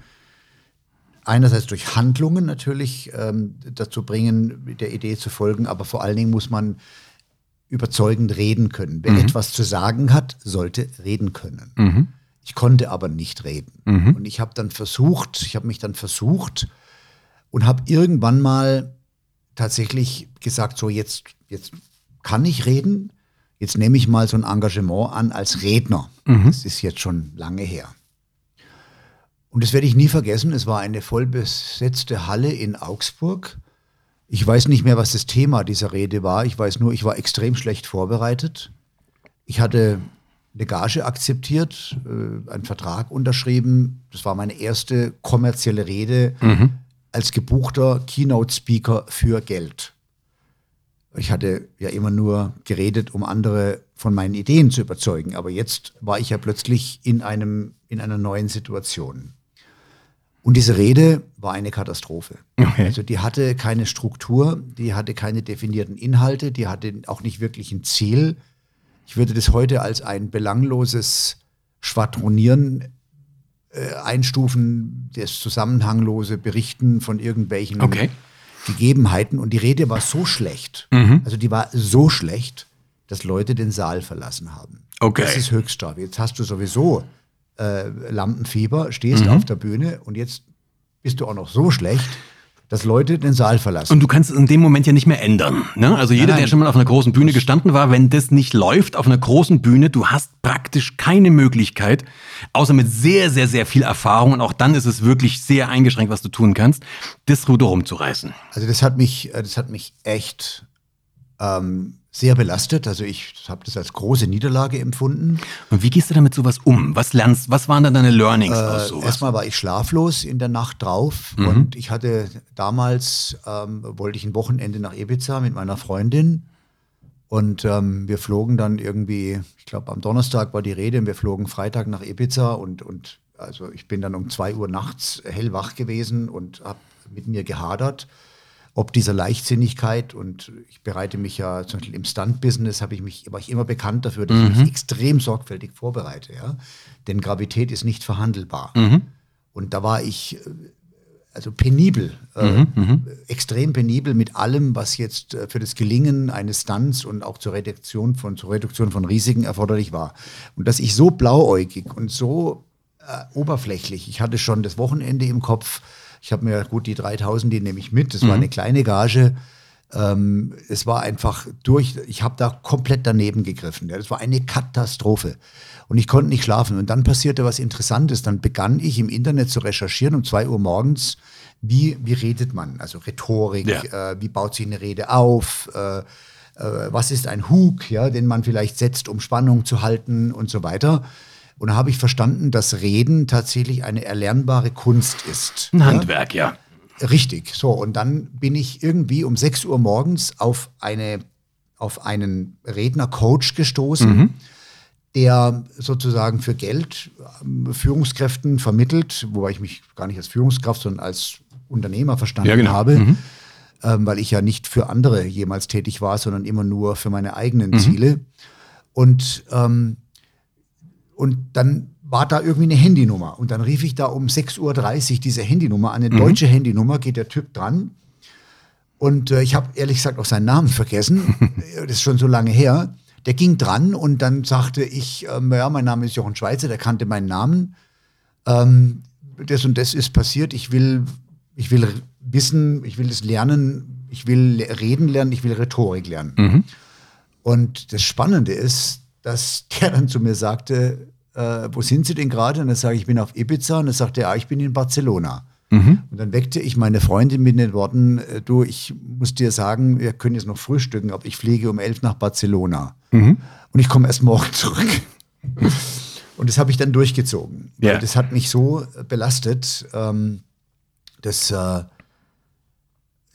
einerseits durch Handlungen natürlich ähm, dazu bringen, der Idee zu folgen, aber vor allen Dingen muss man überzeugend reden können. Wer etwas zu sagen hat, sollte reden können. Ich konnte aber nicht reden. Und ich habe dann versucht, ich habe mich dann versucht und habe irgendwann mal tatsächlich gesagt, so jetzt, jetzt kann ich reden, jetzt nehme ich mal so ein Engagement an als Redner. Das ist jetzt schon lange her. Und das werde ich nie vergessen. Es war eine vollbesetzte Halle in Augsburg. Ich weiß nicht mehr, was das Thema dieser Rede war. Ich weiß nur, ich war extrem schlecht vorbereitet. Ich hatte eine Gage akzeptiert, äh, einen Vertrag unterschrieben. Das war meine erste kommerzielle Rede als gebuchter Keynote-Speaker für Geld. Ich hatte ja immer nur geredet, um andere von meinen Ideen zu überzeugen. Aber jetzt war ich ja plötzlich in, einem, in einer neuen Situation. Und diese Rede war eine Katastrophe. Okay. Also die hatte keine Struktur, die hatte keine definierten Inhalte, die hatte auch nicht wirklich ein Ziel. Ich würde das heute als ein belangloses Schwadronieren äh, einstufen, das zusammenhanglose Berichten von irgendwelchen Okay. Gegebenheiten. Und die Rede war so schlecht, Mhm. also die war so schlecht, dass Leute den Saal verlassen haben. Okay. Das ist Höchststrafe. Jetzt hast du sowieso äh, Lampenfieber, stehst Mhm. auf der Bühne und jetzt bist du auch noch so schlecht, dass Leute den Saal verlassen. Und du kannst es in dem Moment ja nicht mehr ändern. Ne? Also jeder, Nein, der schon mal auf einer großen Bühne gestanden war, wenn das nicht läuft auf einer großen Bühne, du hast praktisch keine Möglichkeit, außer mit sehr, sehr, sehr viel Erfahrung, und auch dann ist es wirklich sehr eingeschränkt, was du tun kannst, das Ruder rumzureißen. Also das hat mich, äh, das hat mich echt ähm, sehr belastet. Also ich habe das als große Niederlage empfunden. Und wie gehst du damit sowas um? Was lernst, was waren dann deine Learnings aus Äh, sowas? erstmal war ich schlaflos in der Nacht drauf Mhm. und ich hatte damals, ähm, wollte ich ein Wochenende nach Ibiza mit meiner Freundin und ähm, wir flogen dann irgendwie, ich glaube am Donnerstag war die Rede und wir flogen Freitag nach Ibiza und, und also ich bin dann um zwei Uhr nachts hellwach gewesen und habe mit mir gehadert, ob dieser Leichtsinnigkeit und ich bereite mich ja zum Beispiel im Stunt-Business habe ich mich, war ich immer bekannt dafür, dass ich mich extrem sorgfältig vorbereite, ja. Denn Gravität ist nicht verhandelbar. Und da war ich äh, also penibel, äh, extrem penibel mit allem, was jetzt äh, für das Gelingen eines Stunts und auch zur Reduktion von, zur Reduktion von Risiken erforderlich war. Und dass ich so blauäugig und so äh, oberflächlich, ich hatte schon das Wochenende im Kopf, ich habe mir gut die 3000, die nehme ich mit, das war eine kleine Gage. Ähm, es war einfach durch, ich habe da komplett daneben gegriffen. Ja. Das war eine Katastrophe. Und ich konnte nicht schlafen. Und dann passierte was Interessantes. Dann begann ich im Internet zu recherchieren um zwei Uhr morgens, wie, wie redet man? Also Rhetorik, Ja. äh, wie baut sich eine Rede auf? Äh, äh, was ist ein Hook, ja, den man vielleicht setzt, um Spannung zu halten und so weiter. Und da habe ich verstanden, dass Reden tatsächlich eine erlernbare Kunst ist. Ein. Handwerk, ja. Richtig, so. Und dann bin ich irgendwie um 6 Uhr morgens auf, eine, auf einen Redner-Coach gestoßen, der sozusagen für Geld ähm, Führungskräften vermittelt, wobei ich mich gar nicht als Führungskraft, sondern als Unternehmer verstanden Ja, genau. habe, ähm, weil ich ja nicht für andere jemals tätig war, sondern immer nur für meine eigenen Ziele. Und, ähm, und dann war da irgendwie eine Handynummer. Und dann rief ich da um 6.30 Uhr diese Handynummer an, eine deutsche Handynummer, geht der Typ dran. Und äh, ich habe ehrlich gesagt auch seinen Namen vergessen. das ist schon so lange her. Der ging dran und dann sagte ich, ähm, ja, mein Name ist Jochen Schweizer, der kannte meinen Namen. Ähm, das und das ist passiert. Ich will, ich will wissen, ich will es lernen, ich will reden lernen, ich will Rhetorik lernen. Und das Spannende ist, dass der dann zu mir sagte, äh, wo sind Sie denn gerade? Und dann sage ich, ich bin auf Ibiza. Und dann sagte er, ah, ich bin in Barcelona. Und dann weckte ich meine Freundin mit den Worten, äh, du, ich muss dir sagen, wir können jetzt noch frühstücken, aber ich fliege um elf nach Barcelona. Und ich komme erst morgen zurück. Und das habe ich dann durchgezogen. Weil Das hat mich so äh, belastet, ähm, das, äh,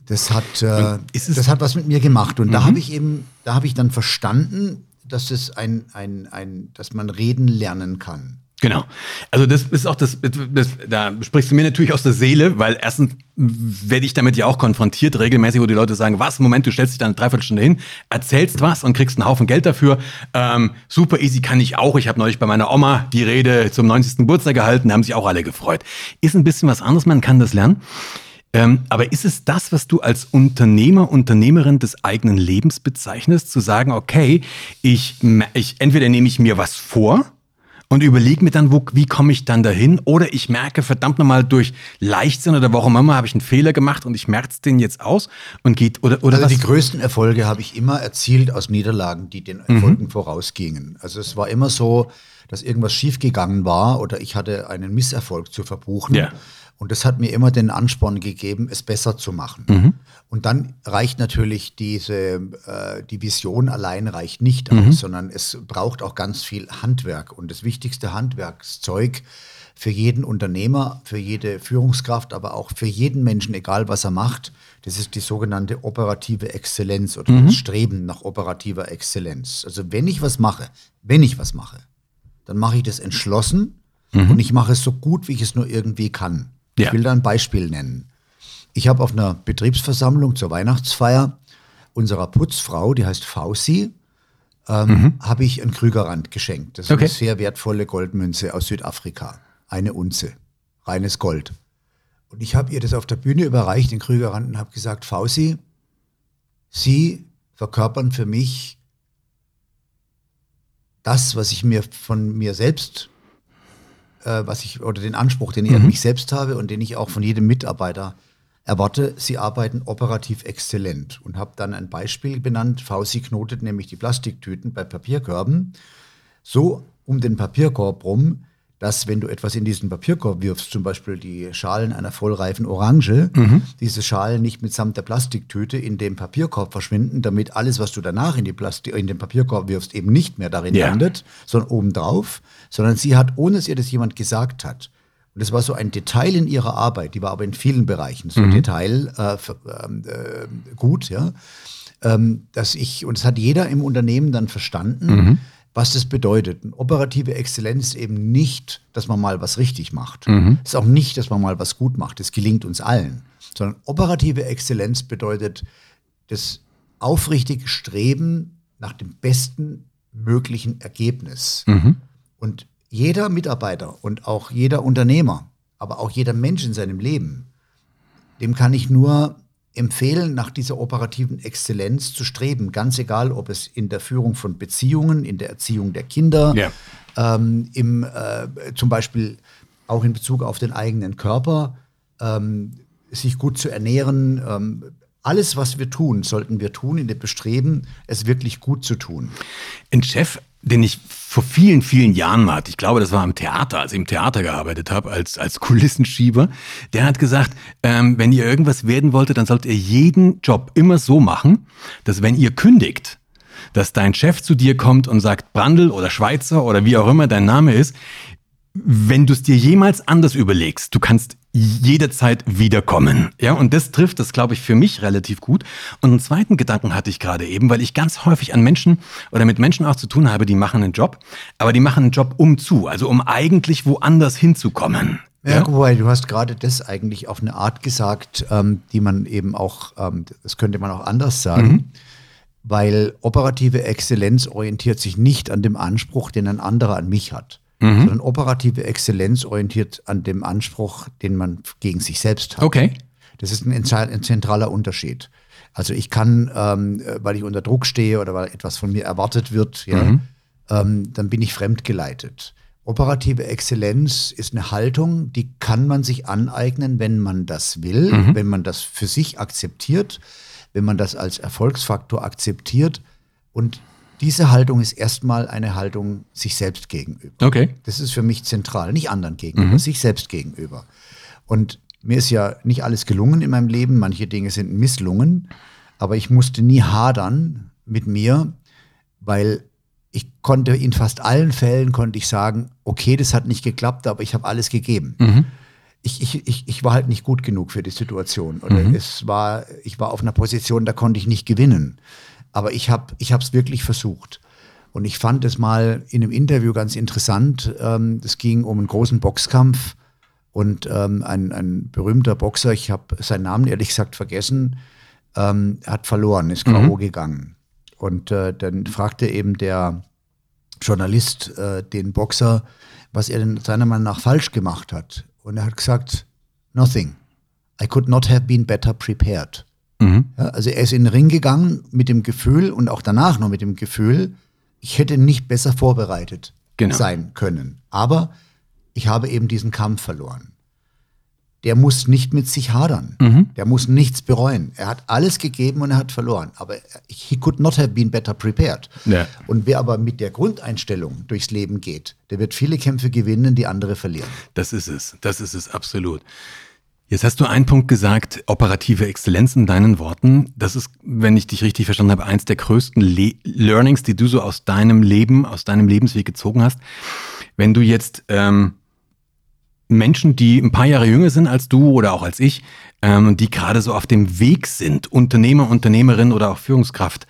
das, hat, äh, das hat was mit mir gemacht. Und da habe ich eben, da habe ich dann verstanden, dass es ein, ein, ein, dass man reden lernen kann. Genau. Also das ist auch das, das, da sprichst du mir natürlich aus der Seele, weil erstens werde ich damit ja auch konfrontiert, regelmäßig, wo die Leute sagen, was, Moment, du stellst dich dann eine Dreiviertelstunde hin, erzählst was und kriegst einen Haufen Geld dafür. Ähm, super easy kann ich auch. Ich habe neulich bei meiner Oma die Rede zum 90. Geburtstag gehalten, da haben sich auch alle gefreut. Ist ein bisschen was anderes, man kann das lernen. Ähm, aber ist es das, was du als Unternehmer, Unternehmerin des eigenen Lebens bezeichnest, zu sagen, okay, ich, ich entweder nehme ich mir was vor und überlege mir dann, wo, wie komme ich dann dahin? Oder ich merke, verdammt nochmal, durch Leichtsinn oder warum immer habe ich einen Fehler gemacht und ich merke es den jetzt aus und geht oder oder Also was? die größten Erfolge habe ich immer erzielt aus Niederlagen, die den Erfolgen vorausgingen. Also es war immer so, dass irgendwas schiefgegangen war oder ich hatte einen Misserfolg zu verbuchen. Ja. Und das hat mir immer den Ansporn gegeben, es besser zu machen. Und dann reicht natürlich diese, äh, die Vision allein reicht nicht aus, sondern es braucht auch ganz viel Handwerk. Und das wichtigste Handwerkszeug für jeden Unternehmer, für jede Führungskraft, aber auch für jeden Menschen, egal was er macht, das ist die sogenannte operative Exzellenz oder das Streben nach operativer Exzellenz. Also wenn ich was mache, wenn ich was mache, dann mache ich das entschlossen und ich mache es so gut, wie ich es nur irgendwie kann. Ja. Ich will da ein Beispiel nennen. Ich habe auf einer Betriebsversammlung zur Weihnachtsfeier unserer Putzfrau, die heißt Fausi, ähm, habe ich einen Krügerrand geschenkt. Das ist Okay. eine sehr wertvolle Goldmünze aus Südafrika. Eine Unze. Reines Gold. Und ich habe ihr das auf der Bühne überreicht, den Krügerrand, und habe gesagt, Fausi, Sie verkörpern für mich das, was ich mir von mir selbst, äh, was ich, oder den Anspruch, den ich an mich selbst habe und den ich auch von jedem Mitarbeiter erwarte, sie arbeiten operativ exzellent. Und habe dann ein Beispiel benannt, Fausi knotet nämlich die Plastiktüten bei Papierkörben. So um den Papierkorb rum, dass wenn du etwas in diesen Papierkorb wirfst, zum Beispiel die Schalen einer vollreifen Orange, diese Schalen nicht mitsamt der Plastiktüte in dem Papierkorb verschwinden, damit alles, was du danach in, die Plastik, in den Papierkorb wirfst, eben nicht mehr darin Ja. landet, sondern obendrauf, sondern sie hat, ohne dass ihr das jemand gesagt hat, und das war so ein Detail in ihrer Arbeit, die war aber in vielen Bereichen so ein Detail äh, f- ähm, äh, gut, ja, ähm, dass ich, und das hat jeder im Unternehmen dann verstanden, was das bedeutet. Und operative Exzellenz ist eben nicht, dass man mal was richtig macht. Es ist auch nicht, dass man mal was gut macht. Das gelingt uns allen. Sondern operative Exzellenz bedeutet das aufrichtige Streben nach dem besten möglichen Ergebnis. Und jeder Mitarbeiter und auch jeder Unternehmer, aber auch jeder Mensch in seinem Leben, dem kann ich nur empfehlen, nach dieser operativen Exzellenz zu streben. Ganz egal, ob es in der Führung von Beziehungen, in der Erziehung der Kinder, Ja. ähm, im, äh, zum Beispiel auch in Bezug auf den eigenen Körper, ähm, sich gut zu ernähren. Ähm, alles, was wir tun, sollten wir tun in dem Bestreben, es wirklich gut zu tun. Ein Chef, den ich vor vielen, vielen Jahren mal hatte, ich glaube, das war am Theater, als ich im Theater gearbeitet habe, als, als Kulissenschieber, der hat gesagt, ähm, wenn ihr irgendwas werden wolltet, dann sollt ihr jeden Job immer so machen, dass wenn ihr kündigt, dass dein Chef zu dir kommt und sagt, Brandl oder Schweizer oder wie auch immer dein Name ist, wenn du es dir jemals anders überlegst, du kannst jederzeit wiederkommen. Ja, und das trifft das, glaube ich, für mich relativ gut. Und einen zweiten Gedanken hatte ich gerade eben, weil ich ganz häufig an Menschen oder mit Menschen auch zu tun habe, die machen einen Job, aber die machen einen Job um zu, also um eigentlich woanders hinzukommen. Ja, wobei du hast gerade das eigentlich auf eine Art gesagt, ähm, die man eben auch, ähm, das könnte man auch anders sagen, weil operative Exzellenz orientiert sich nicht an dem Anspruch, den ein anderer an mich hat, sondern operative Exzellenz orientiert an dem Anspruch, den man gegen sich selbst hat. Okay. Das ist ein, ein zentraler Unterschied. Also ich kann, ähm, äh, weil ich unter Druck stehe oder weil etwas von mir erwartet wird, ja, ähm, dann bin ich fremdgeleitet. Operative Exzellenz ist eine Haltung, die kann man sich aneignen, wenn man das will, wenn man das für sich akzeptiert, wenn man das als Erfolgsfaktor akzeptiert. Und diese Haltung ist erstmal eine Haltung sich selbst gegenüber. Okay. Das ist für mich zentral, nicht anderen gegenüber, sich selbst gegenüber. Und mir ist ja nicht alles gelungen in meinem Leben, manche Dinge sind misslungen, aber ich musste nie hadern mit mir, weil ich konnte in fast allen Fällen konnte ich sagen, okay, das hat nicht geklappt, aber ich habe alles gegeben. Ich, ich, ich, ich war halt nicht gut genug für die Situation. Oder es war, ich war auf einer Position, da konnte ich nicht gewinnen. Aber ich habe ich es wirklich versucht. Und ich fand es mal in einem Interview ganz interessant. Ähm, Es ging um einen großen Boxkampf und ähm, ein, ein berühmter Boxer, ich habe seinen Namen ehrlich gesagt vergessen, ähm, hat verloren, ist K.O. gegangen. Und äh, dann fragte eben der Journalist äh, den Boxer, was er denn seiner Meinung nach falsch gemacht hat. Und er hat gesagt, nothing. I could not have been better prepared. Ja, also er ist in den Ring gegangen mit dem Gefühl und auch danach noch mit dem Gefühl, ich hätte nicht besser vorbereitet Genau. sein können. Aber ich habe eben diesen Kampf verloren. Der muss nicht mit sich hadern. Der muss nichts bereuen. Er hat alles gegeben und er hat verloren. Aber he could not have been better prepared. Ja. Und wer aber mit der Grundeinstellung durchs Leben geht, der wird viele Kämpfe gewinnen, die andere verlieren. Das ist es, das ist es absolut. Jetzt hast du einen Punkt gesagt, operative Exzellenz in deinen Worten. Das ist, wenn ich dich richtig verstanden habe, eins der größten Le Learnings, die du so aus deinem Leben, aus deinem Lebensweg gezogen hast. Wenn du jetzt ähm, Menschen, die ein paar Jahre jünger sind als du oder auch als ich, ähm, die gerade so auf dem Weg sind, Unternehmer, Unternehmerin oder auch Führungskraft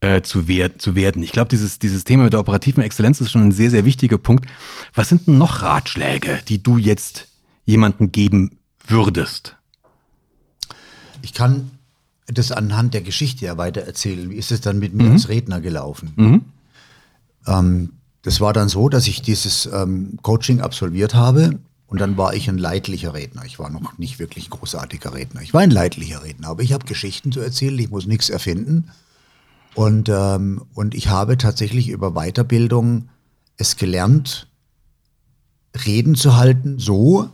äh, zu, wer zu werden. Ich glaube, dieses, dieses Thema mit der operativen Exzellenz ist schon ein sehr, sehr wichtiger Punkt. Was sind denn noch Ratschläge, die du jetzt jemandem geben würdest? Ich kann das anhand der Geschichte ja weiter erzählen. Wie ist es dann mit mir als Redner gelaufen? Ähm, das war dann so, dass ich dieses ähm, Coaching absolviert habe und dann war ich ein leidlicher Redner. Ich war noch nicht wirklich ein großartiger Redner. Ich war ein leidlicher Redner, aber ich habe Geschichten zu erzählen, ich muss nichts erfinden. Und, ähm, und ich habe tatsächlich über Weiterbildung es gelernt, Reden zu halten, so,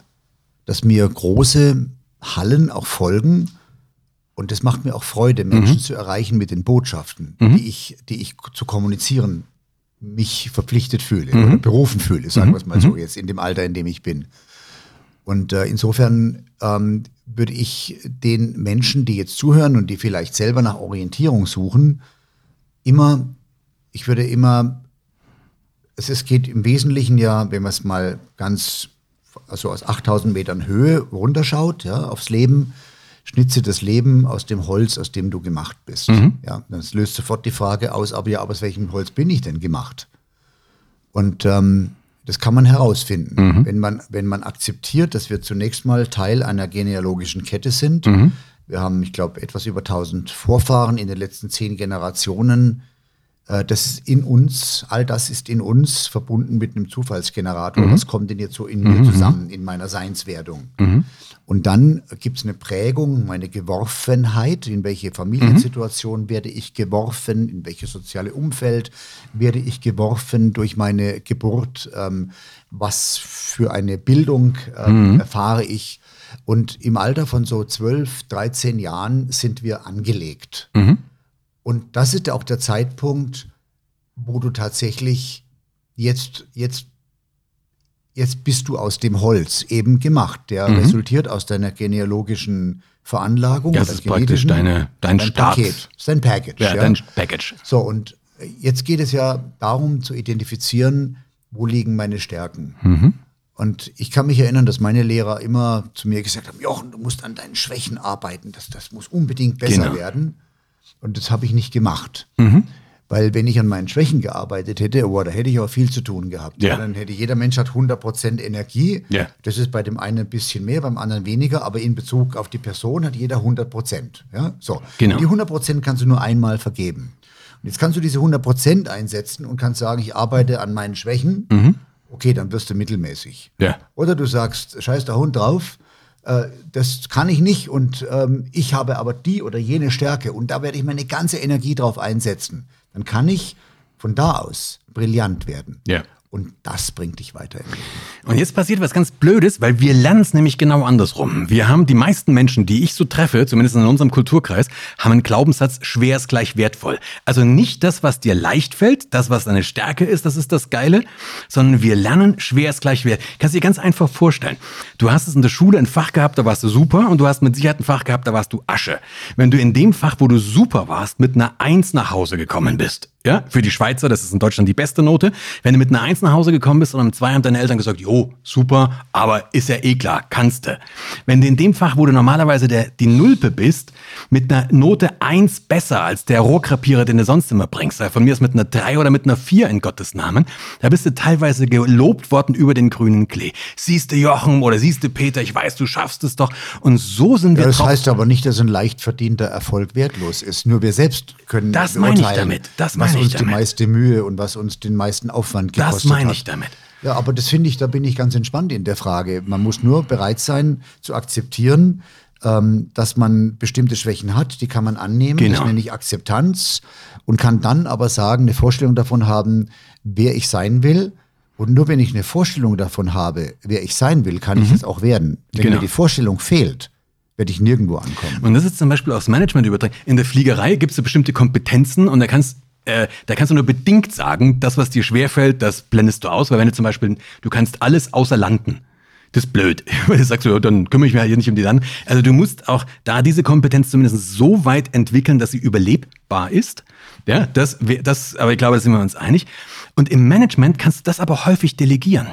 dass mir große Hallen auch folgen. Und es macht mir auch Freude, Menschen zu erreichen mit den Botschaften, die, ich, die ich zu kommunizieren mich verpflichtet fühle oder berufen fühle, sagen wir es mal so, jetzt in dem Alter, in dem ich bin. Und äh, insofern ähm, würde ich den Menschen, die jetzt zuhören und die vielleicht selber nach Orientierung suchen, immer, ich würde immer, es, es geht im Wesentlichen ja, wenn man es mal ganz, also aus 8000 Metern Höhe runterschaut, ja, aufs Leben, schnitze das Leben aus dem Holz, aus dem du gemacht bist. Ja, das löst sofort die Frage aus, aber ja, aber aus welchem Holz bin ich denn gemacht? Und ähm, das kann man herausfinden, wenn, man, wenn man akzeptiert, dass wir zunächst mal Teil einer genealogischen Kette sind. Wir haben, ich glaube, etwas über 1000 Vorfahren in den letzten zehn Generationen. Äh, Das in uns, all das ist in uns verbunden mit einem Zufallsgenerator. Was kommt denn jetzt so in mir zusammen, in meiner Seinswertung? Und dann gibt es eine Prägung, meine Geworfenheit, in welche Familiensituation werde ich geworfen, in welches soziale Umfeld werde ich geworfen durch meine Geburt, ähm, was für eine Bildung ähm, erfahre ich. Und im Alter von so 12, 13 Jahren sind wir angelegt. Und das ist auch der Zeitpunkt, wo du tatsächlich jetzt, jetzt, jetzt bist du aus dem Holz eben gemacht. Der resultiert aus deiner genealogischen Veranlagung. Das ist praktisch deine- dein Start. Paket. Das ist dein Package. Ja, dein Package. So, und jetzt geht es ja darum zu identifizieren, wo liegen meine Stärken. Mhm. Und ich kann mich erinnern, dass meine Lehrer immer zu mir gesagt haben, Jochen, du musst an deinen Schwächen arbeiten, das, das muss unbedingt besser Genau. werden. Und das habe ich nicht gemacht. Mhm. Weil wenn ich an meinen Schwächen gearbeitet hätte, oh, da hätte ich auch viel zu tun gehabt. Ja. Dann hätte jeder Mensch hat 100% Energie. Ja. Das ist bei dem einen ein bisschen mehr, beim anderen weniger, aber in Bezug auf die Person hat jeder 100%. Ja? So. Genau. Und die 100% kannst du nur einmal vergeben. Und jetzt kannst du diese 100% einsetzen und kannst sagen, ich arbeite an meinen Schwächen. Okay, dann wirst du mittelmäßig. Ja. Oder du sagst, scheiß der Hund drauf, das kann ich nicht und ähm, ich habe aber die oder jene Stärke und da werde ich meine ganze Energie drauf einsetzen. Dann kann ich von da aus brillant werden. Ja. Und das bringt dich weiter. Und jetzt passiert was ganz Blödes, weil wir lernen es nämlich genau andersrum. Wir haben die meisten Menschen, die ich so treffe, zumindest in unserem Kulturkreis, haben einen Glaubenssatz, schwer ist gleich wertvoll. Also nicht das, was dir leicht fällt, das, was deine Stärke ist, das ist das Geile, sondern wir lernen, schwer ist gleich wert. Kannst dir ganz einfach vorstellen. Du hast es in der Schule ein Fach gehabt, da warst du super und du hast mit Sicherheit ein Fach gehabt, da warst du Asche. Wenn du in dem Fach, wo du super warst, mit einer Eins nach Hause gekommen bist, ja, für die Schweizer, das ist in Deutschland die beste Note. Wenn du mit einer Eins nach Hause gekommen bist und einem Zwei haben deine Eltern gesagt, jo, super, aber ist ja eh klar, kannst du. Wenn du in dem Fach, wo du normalerweise der, die Nulpe bist, mit einer Note Eins besser als der Rohrkrepierer, den du sonst immer bringst, sei von mir ist mit einer Drei oder mit einer Vier in Gottes Namen, da bist du teilweise gelobt worden über den grünen Klee. Siehst du Jochen oder siehst du Peter, ich weiß, du schaffst es doch. Und so sind wir Ja, das drauf. heißt aber nicht, dass ein leicht verdienter Erfolg wertlos ist. Nur wir selbst können Das meine ich damit. Das meine uns die damit. meiste Mühe und was uns den meisten Aufwand gekostet das meine hat. ich damit. Ja, aber das finde ich, da bin ich ganz entspannt in der Frage. Man muss nur bereit sein zu akzeptieren, ähm, dass man bestimmte Schwächen hat, die kann man annehmen, Genau. das nenne ich Akzeptanz und kann dann aber sagen, eine Vorstellung davon haben, wer ich sein will. Und nur wenn ich eine Vorstellung davon habe, wer ich sein will, kann ich es auch werden. Wenn Genau. mir die Vorstellung fehlt, werde ich nirgendwo ankommen. Und das ist zum Beispiel aufs Management übertragen. In der Fliegerei gibt es bestimmte Kompetenzen und da kannst, äh, da kannst du nur bedingt sagen, das, was dir schwerfällt, das blendest du aus. Weil wenn du zum Beispiel, du kannst alles außer landen. Das ist blöd. Weil du sagst, ja, dann kümmere ich mich hier nicht um die Landen. Also du musst auch da diese Kompetenz zumindest so weit entwickeln, dass sie überlebbar ist. Ja, das, das, aber ich glaube, da sind wir uns einig. Und im Management kannst du das aber häufig delegieren.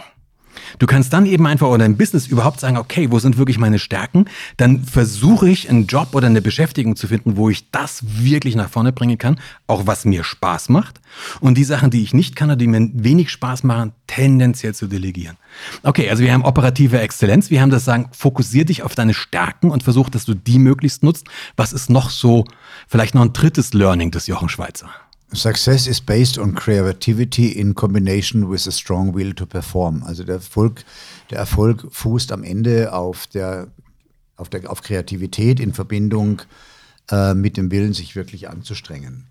Du kannst dann eben einfach oder im Business überhaupt sagen, okay, wo sind wirklich meine Stärken? Dann versuche ich einen Job oder eine Beschäftigung zu finden, wo ich das wirklich nach vorne bringen kann, auch was mir Spaß macht. Und die Sachen, die ich nicht kann oder die mir wenig Spaß machen, tendenziell zu delegieren. Okay, also wir haben operative Exzellenz. Wir haben das sagen, fokussier dich auf deine Stärken und versuch, dass du die möglichst nutzt. Was ist noch so, vielleicht noch ein drittes Learning des Jochen Schweizer? Success is based on creativity in combination with a strong will to perform. Also der Erfolg, der Erfolg fußt am Ende auf der, auf der, auf Kreativität in Verbindung äh, mit dem Willen, sich wirklich anzustrengen.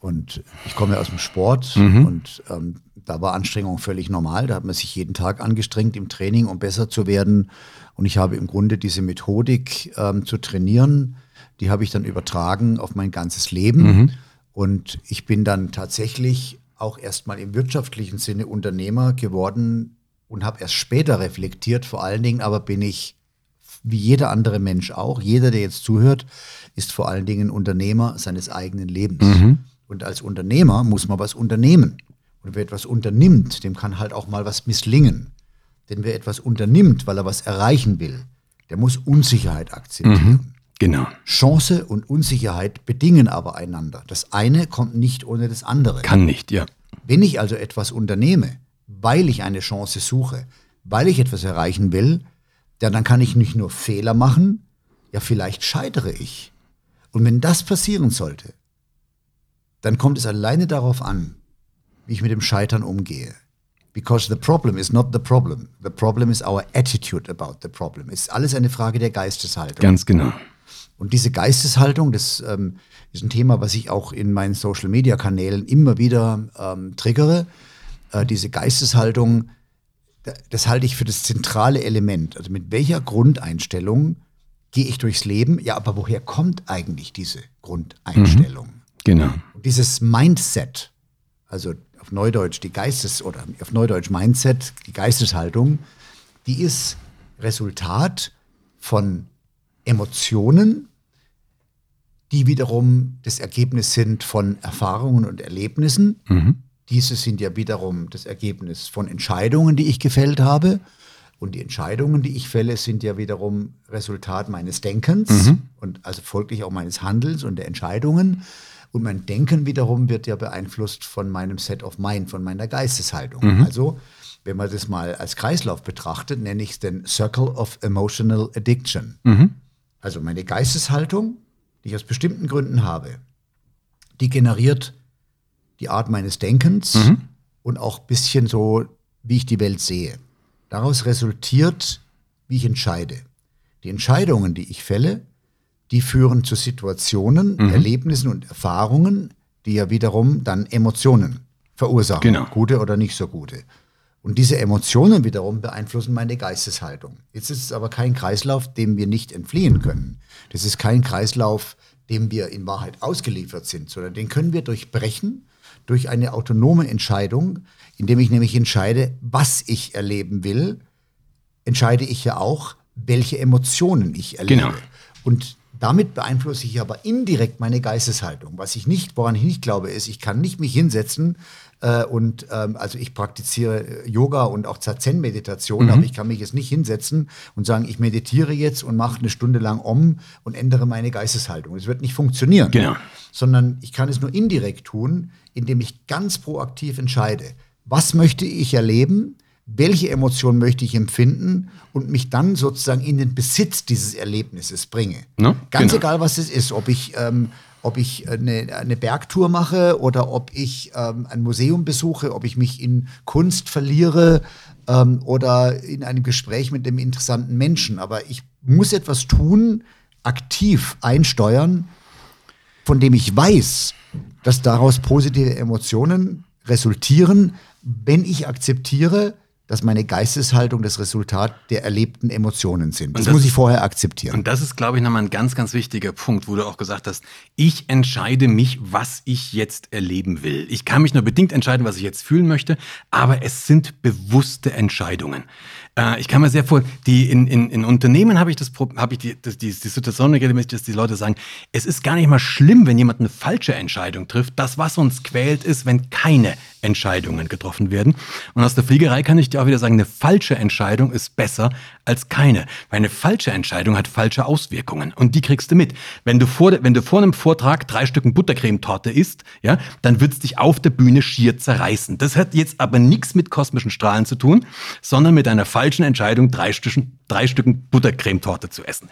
Und ich komme ja aus dem Sport und ähm, da war Anstrengung völlig normal. Da hat man sich jeden Tag angestrengt im Training, um besser zu werden. Und ich habe im Grunde diese Methodik ähm, zu trainieren, die habe ich dann übertragen auf mein ganzes Leben. Und ich bin dann tatsächlich auch erstmal im wirtschaftlichen Sinne Unternehmer geworden und habe erst später reflektiert, vor allen Dingen aber bin ich wie jeder andere Mensch auch, jeder, der jetzt zuhört, ist vor allen Dingen Unternehmer seines eigenen Lebens. Und als Unternehmer muss man was unternehmen. Und wer etwas unternimmt, dem kann halt auch mal was misslingen. Denn wer etwas unternimmt, weil er was erreichen will, der muss Unsicherheit akzeptieren. Genau. Chance und Unsicherheit bedingen aber einander. Das eine kommt nicht ohne das andere. Kann nicht, ja. Wenn ich also etwas unternehme, weil ich eine Chance suche, weil ich etwas erreichen will, ja, dann kann ich nicht nur Fehler machen, ja, vielleicht scheitere ich. Und wenn das passieren sollte, dann kommt es alleine darauf an, wie ich mit dem Scheitern umgehe. Because the problem is not the problem. The problem is our attitude about the problem. Es ist alles eine Frage der Geisteshaltung. Ganz genau. Und diese Geisteshaltung, das ähm, ist ein Thema, was ich auch in meinen Social-Media-Kanälen immer wieder ähm, triggere. Äh, diese Geisteshaltung, da- das halte ich für das zentrale Element. Also mit welcher Grundeinstellung gehe ich durchs Leben? Ja, aber woher kommt eigentlich diese Grundeinstellung? Genau. Und dieses Mindset, also auf Neudeutsch die Geistes- oder auf Neudeutsch Mindset, die Geisteshaltung, die ist Resultat von Emotionen, die wiederum das Ergebnis sind von Erfahrungen und Erlebnissen. Diese sind ja wiederum das Ergebnis von Entscheidungen, die ich gefällt habe. Und die Entscheidungen, die ich fälle, sind ja wiederum Resultat meines Denkens und also folglich auch meines Handelns und der Entscheidungen. Und mein Denken wiederum wird ja beeinflusst von meinem Set of Mind, von meiner Geisteshaltung. Also, wenn man das mal als Kreislauf betrachtet, nenne ich es den Circle of Emotional Addiction. Also meine Geisteshaltung, die ich aus bestimmten Gründen habe, die generiert die Art meines Denkens und auch ein bisschen so, wie ich die Welt sehe. Daraus resultiert, wie ich entscheide. Die Entscheidungen, die ich fälle, die führen zu Situationen, Erlebnissen und Erfahrungen, die ja wiederum dann Emotionen verursachen. Genau. Gute oder nicht so gute. Und diese Emotionen wiederum beeinflussen meine Geisteshaltung. Jetzt ist es aber kein Kreislauf, dem wir nicht entfliehen können. Das ist kein Kreislauf, dem wir in Wahrheit ausgeliefert sind, sondern den können wir durchbrechen durch eine autonome Entscheidung, indem ich nämlich entscheide, was ich erleben will, entscheide ich ja auch, welche Emotionen ich erlebe. Genau. Und damit beeinflusse ich aber indirekt meine Geisteshaltung. Was ich nicht, woran ich nicht glaube, ist, ich kann nicht mich hinsetzen äh, und ähm, also ich praktiziere äh, Yoga und auch Zazen-Meditation, aber ich kann mich jetzt nicht hinsetzen und sagen, ich meditiere jetzt und mache eine Stunde lang Om und ändere meine Geisteshaltung. Das wird nicht funktionieren. Genau. Sondern ich kann es nur indirekt tun, indem ich ganz proaktiv entscheide, was möchte ich erleben, welche Emotionen möchte ich empfinden und mich dann sozusagen in den Besitz dieses Erlebnisses bringe. Ne? Ganz Genau. egal, was es ist, ob ich, ähm, ob ich eine, eine Bergtour mache oder ob ich ähm, ein Museum besuche, ob ich mich in Kunst verliere ähm, oder in einem Gespräch mit dem interessanten Menschen. Aber ich muss etwas tun, aktiv einsteuern, von dem ich weiß, dass daraus positive Emotionen resultieren, wenn ich akzeptiere, dass meine Geisteshaltung das Resultat der erlebten Emotionen sind. Das, das muss ich vorher akzeptieren. Und das ist, glaube ich, nochmal ein ganz, ganz wichtiger Punkt, wo du auch gesagt hast, ich entscheide mich, was ich jetzt erleben will. Ich kann mich nur bedingt entscheiden, was ich jetzt fühlen möchte, aber es sind bewusste Entscheidungen. Äh, ich kann mir sehr vor, die in, in, in Unternehmen habe ich das habe ich die, die, die Situation dass die Leute sagen, es ist gar nicht mal schlimm, wenn jemand eine falsche Entscheidung trifft. Das, was uns quält, ist, wenn keine Entscheidungen getroffen werden. Und aus der Fliegerei kann ich dir auch wieder sagen, eine falsche Entscheidung ist besser als keine. Weil eine falsche Entscheidung hat falsche Auswirkungen. Und die kriegst du mit. Wenn du vor, wenn du vor einem Vortrag drei Stücken Buttercremetorte isst, ja, dann wird's dich auf der Bühne schier zerreißen. Das hat jetzt aber nichts mit kosmischen Strahlen zu tun, sondern mit einer falschen Entscheidung, drei Stücken, drei Stücken Buttercremetorte zu essen.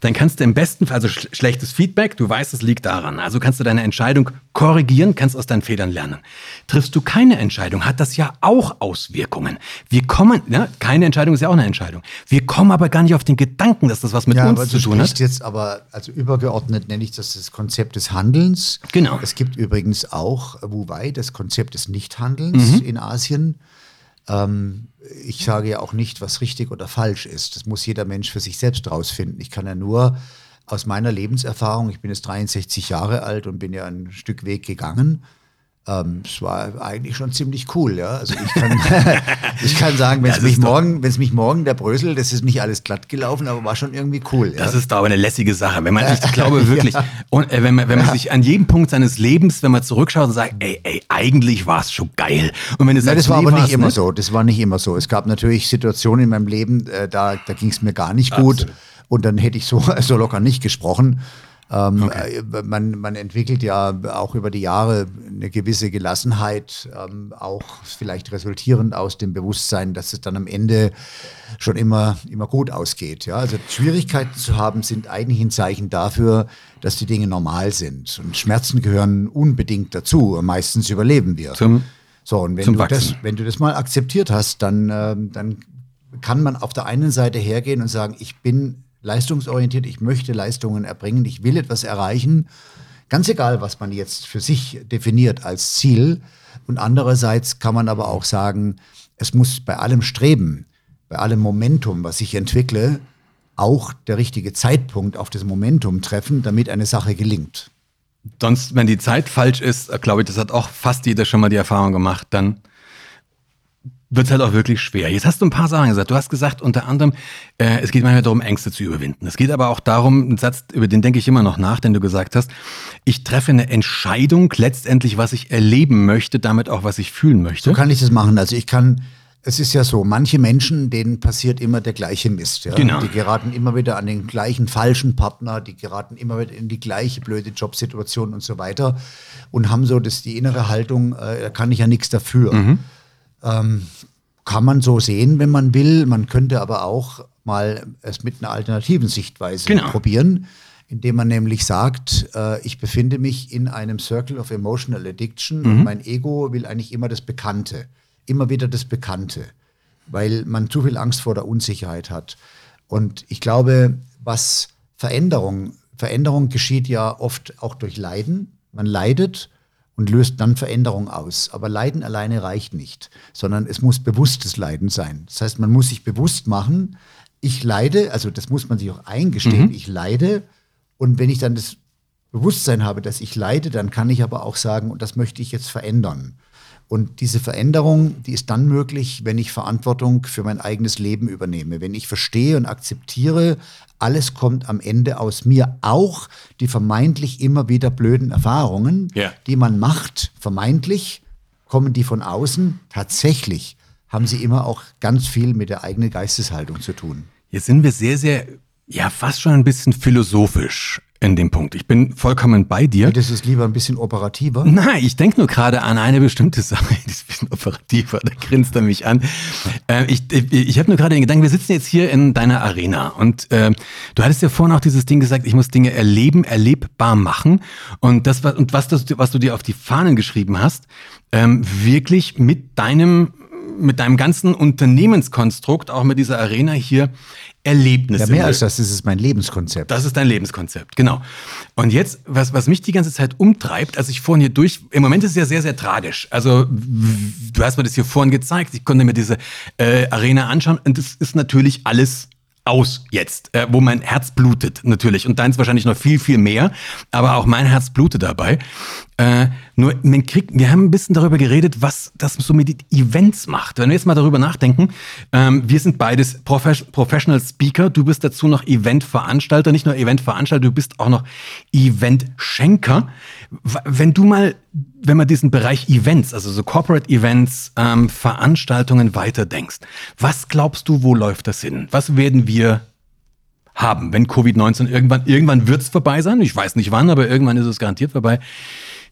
Dann kannst du im besten Fall, also sch schlechtes Feedback, du weißt, es liegt daran. Also kannst du deine Entscheidung korrigieren, kannst aus deinen Fehlern lernen. Triffst du keine Entscheidung, hat das ja auch Auswirkungen. Wir kommen, ja, keine Entscheidung ist ja auch eine Entscheidung. Wir kommen aber gar nicht auf den Gedanken, dass das was mit ja, uns zu tun hat. jetzt aber, also übergeordnet nenne ich das das Konzept des Handelns. Genau. Es gibt übrigens auch Wu Wei, das Konzept des Nichthandelns mhm. in Asien. Ähm, ich sage ja auch nicht, was richtig oder falsch ist. Das muss jeder Mensch für sich selbst rausfinden. Ich kann ja nur aus meiner Lebenserfahrung, ich bin jetzt 63 Jahre alt und bin ja ein Stück Weg gegangen, ähm, es war eigentlich schon ziemlich cool, ja. Also ich kann, ich kann sagen, wenn es mich morgen, es mich morgen der Brösel, das ist nicht alles glatt gelaufen, aber war schon irgendwie cool. Das ja? ist aber eine lässige Sache, wenn man, ich glaube wirklich, ja. und äh, wenn man, wenn man sich an jedem Punkt seines Lebens, wenn man zurückschaut und sagt, ey, ey, eigentlich war es schon geil. Und wenn es ja, das war aber nicht immer nicht? so. Das war nicht immer so. Es gab natürlich Situationen in meinem Leben, äh, da, da ging es mir gar nicht gut. Absolut. Und dann hätte ich so, so locker nicht gesprochen. Ähm, okay. Äh, man, man entwickelt ja auch über die Jahre eine gewisse Gelassenheit, ähm, auch vielleicht resultierend aus dem Bewusstsein, dass es dann am Ende schon immer, immer gut ausgeht. Ja? Also Schwierigkeiten zu haben sind eigentlich ein Zeichen dafür, dass die Dinge normal sind. Und Schmerzen gehören unbedingt dazu. Meistens überleben wir. Zum, so, und wenn, du das, wenn du das mal akzeptiert hast, dann, äh, dann kann man auf der einen Seite hergehen und sagen, ich bin leistungsorientiert, ich möchte Leistungen erbringen, ich will etwas erreichen. Ganz egal, was man jetzt für sich definiert als Ziel. Und andererseits kann man aber auch sagen, es muss bei allem Streben, bei allem Momentum, was ich entwickle, auch der richtige Zeitpunkt auf das Momentum treffen, damit eine Sache gelingt. Sonst, wenn die Zeit falsch ist, glaube ich, das hat auch fast jeder schon mal die Erfahrung gemacht, dann wird es halt auch wirklich schwer. Jetzt hast du ein paar Sachen gesagt. Du hast gesagt, unter anderem, äh, es geht manchmal darum, Ängste zu überwinden. Es geht aber auch darum, ein Satz, über den denke ich immer noch nach, den du gesagt hast, ich treffe eine Entscheidung, letztendlich, was ich erleben möchte, damit auch, was ich fühlen möchte. So kann ich das machen. Also ich kann, es ist ja so, manche Menschen, denen passiert immer der gleiche Mist. Ja? Genau. Die geraten immer wieder an den gleichen falschen Partner, die geraten immer wieder in die gleiche blöde Jobsituation und so weiter und haben so das, die innere Haltung, äh, da kann ich ja nichts dafür. Mhm. Ähm, kann man so sehen, wenn man will. Man könnte aber auch mal es mit einer alternativen Sichtweise genau. probieren, indem man nämlich sagt, äh, ich befinde mich in einem Circle of Emotional Addiction mhm. und mein Ego will eigentlich immer das Bekannte, immer wieder das Bekannte, weil man zu viel Angst vor der Unsicherheit hat. Und ich glaube, was Veränderung, Veränderung geschieht ja oft auch durch Leiden. Man leidet und löst dann Veränderung aus. Aber Leiden alleine reicht nicht, sondern es muss bewusstes Leiden sein. Das heißt, man muss sich bewusst machen, ich leide, also das muss man sich auch eingestehen, mhm. ich leide. Und wenn ich dann das Bewusstsein habe, dass ich leide, dann kann ich aber auch sagen, und das möchte ich jetzt verändern. Und diese Veränderung, die ist dann möglich, wenn ich Verantwortung für mein eigenes Leben übernehme, wenn ich verstehe und akzeptiere, alles kommt am Ende aus mir, auch die vermeintlich immer wieder blöden Erfahrungen, ja. die man macht, vermeintlich kommen die von außen, tatsächlich haben sie immer auch ganz viel mit der eigenen Geisteshaltung zu tun. Jetzt sind wir sehr, sehr ja fast schon ein bisschen philosophisch in dem Punkt. Ich bin vollkommen bei dir. Das ist lieber ein bisschen operativer. Nein, ich denke nur gerade an eine bestimmte Sache, die ist ein bisschen operativer, da grinst er mich an. Äh, ich ich, ich habe nur gerade den Gedanken, wir sitzen jetzt hier in deiner Arena und äh, du hattest ja vorhin auch dieses Ding gesagt, ich muss Dinge erleben, erlebbar machen und das und was, das, was du dir auf die Fahnen geschrieben hast, ähm, wirklich mit deinem mit deinem ganzen Unternehmenskonstrukt, auch mit dieser Arena hier, Erlebnisse. Ja, mehr als das, das ist mein Lebenskonzept. Das ist dein Lebenskonzept, genau. Und jetzt, was, was mich die ganze Zeit umtreibt, als ich vorhin hier durch, im Moment ist es ja sehr, sehr tragisch. Also, du hast mir das hier vorhin gezeigt, ich konnte mir diese äh, Arena anschauen und es ist natürlich alles aus jetzt, äh, wo mein Herz blutet natürlich und deins wahrscheinlich noch viel, viel mehr, aber auch mein Herz blutet dabei. Äh, nur man kriegt, wir haben ein bisschen darüber geredet, was das so mit Events macht. Wenn wir jetzt mal darüber nachdenken, ähm, wir sind beides Profes Professional Speaker, du bist dazu noch Eventveranstalter, nicht nur Eventveranstalter, du bist auch noch Eventschenker. Wenn du mal, wenn man diesen Bereich Events, also so Corporate Events, ähm, Veranstaltungen weiterdenkst, was glaubst du, wo läuft das hin? Was werden wir haben, wenn Covid-19 irgendwann, irgendwann wird es vorbei sein. Ich weiß nicht wann, aber irgendwann ist es garantiert vorbei.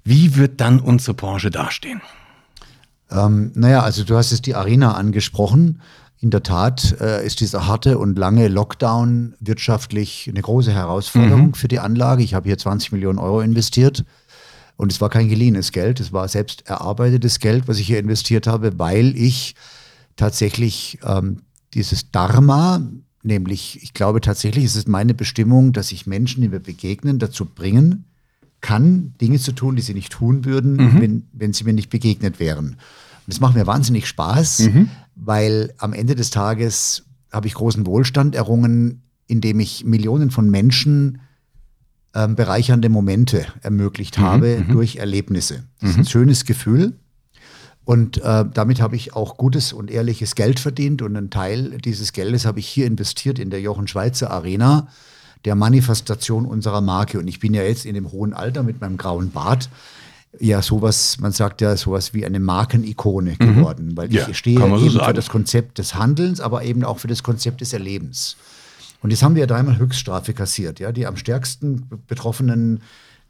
Wie wird dann unsere Branche dastehen? Ähm, naja, also du hast es die Arena angesprochen. In der Tat äh, ist dieser harte und lange Lockdown wirtschaftlich eine große Herausforderung mhm. für die Anlage. Ich habe hier 20 Millionen Euro investiert und es war kein geliehenes Geld, es war selbst erarbeitetes Geld, was ich hier investiert habe, weil ich tatsächlich ähm, dieses Dharma, nämlich ich glaube tatsächlich, es ist meine Bestimmung, dass ich Menschen, die mir begegnen, dazu bringen, kann, Dinge zu tun, die sie nicht tun würden, mhm. wenn, wenn sie mir nicht begegnet wären. Und das macht mir wahnsinnig Spaß, mhm. weil am Ende des Tages habe ich großen Wohlstand errungen, indem ich Millionen von Menschen ähm, bereichernde Momente ermöglicht mhm. habe mhm. durch Erlebnisse. Das ist ein mhm. schönes Gefühl. Und äh, damit habe ich auch gutes und ehrliches Geld verdient und einen Teil dieses Geldes habe ich hier investiert in der Jochen Schweizer Arena der Manifestation unserer Marke. Und ich bin ja jetzt in dem hohen Alter mit meinem grauen Bart ja sowas, man sagt ja sowas wie eine Markenikone mhm. geworden, mhm. weil ich ja, stehe eben so für das Konzept des Handelns, aber eben auch für das Konzept des Erlebens. Und jetzt haben wir ja dreimal Höchststrafe kassiert. Ja? Die am stärksten betroffenen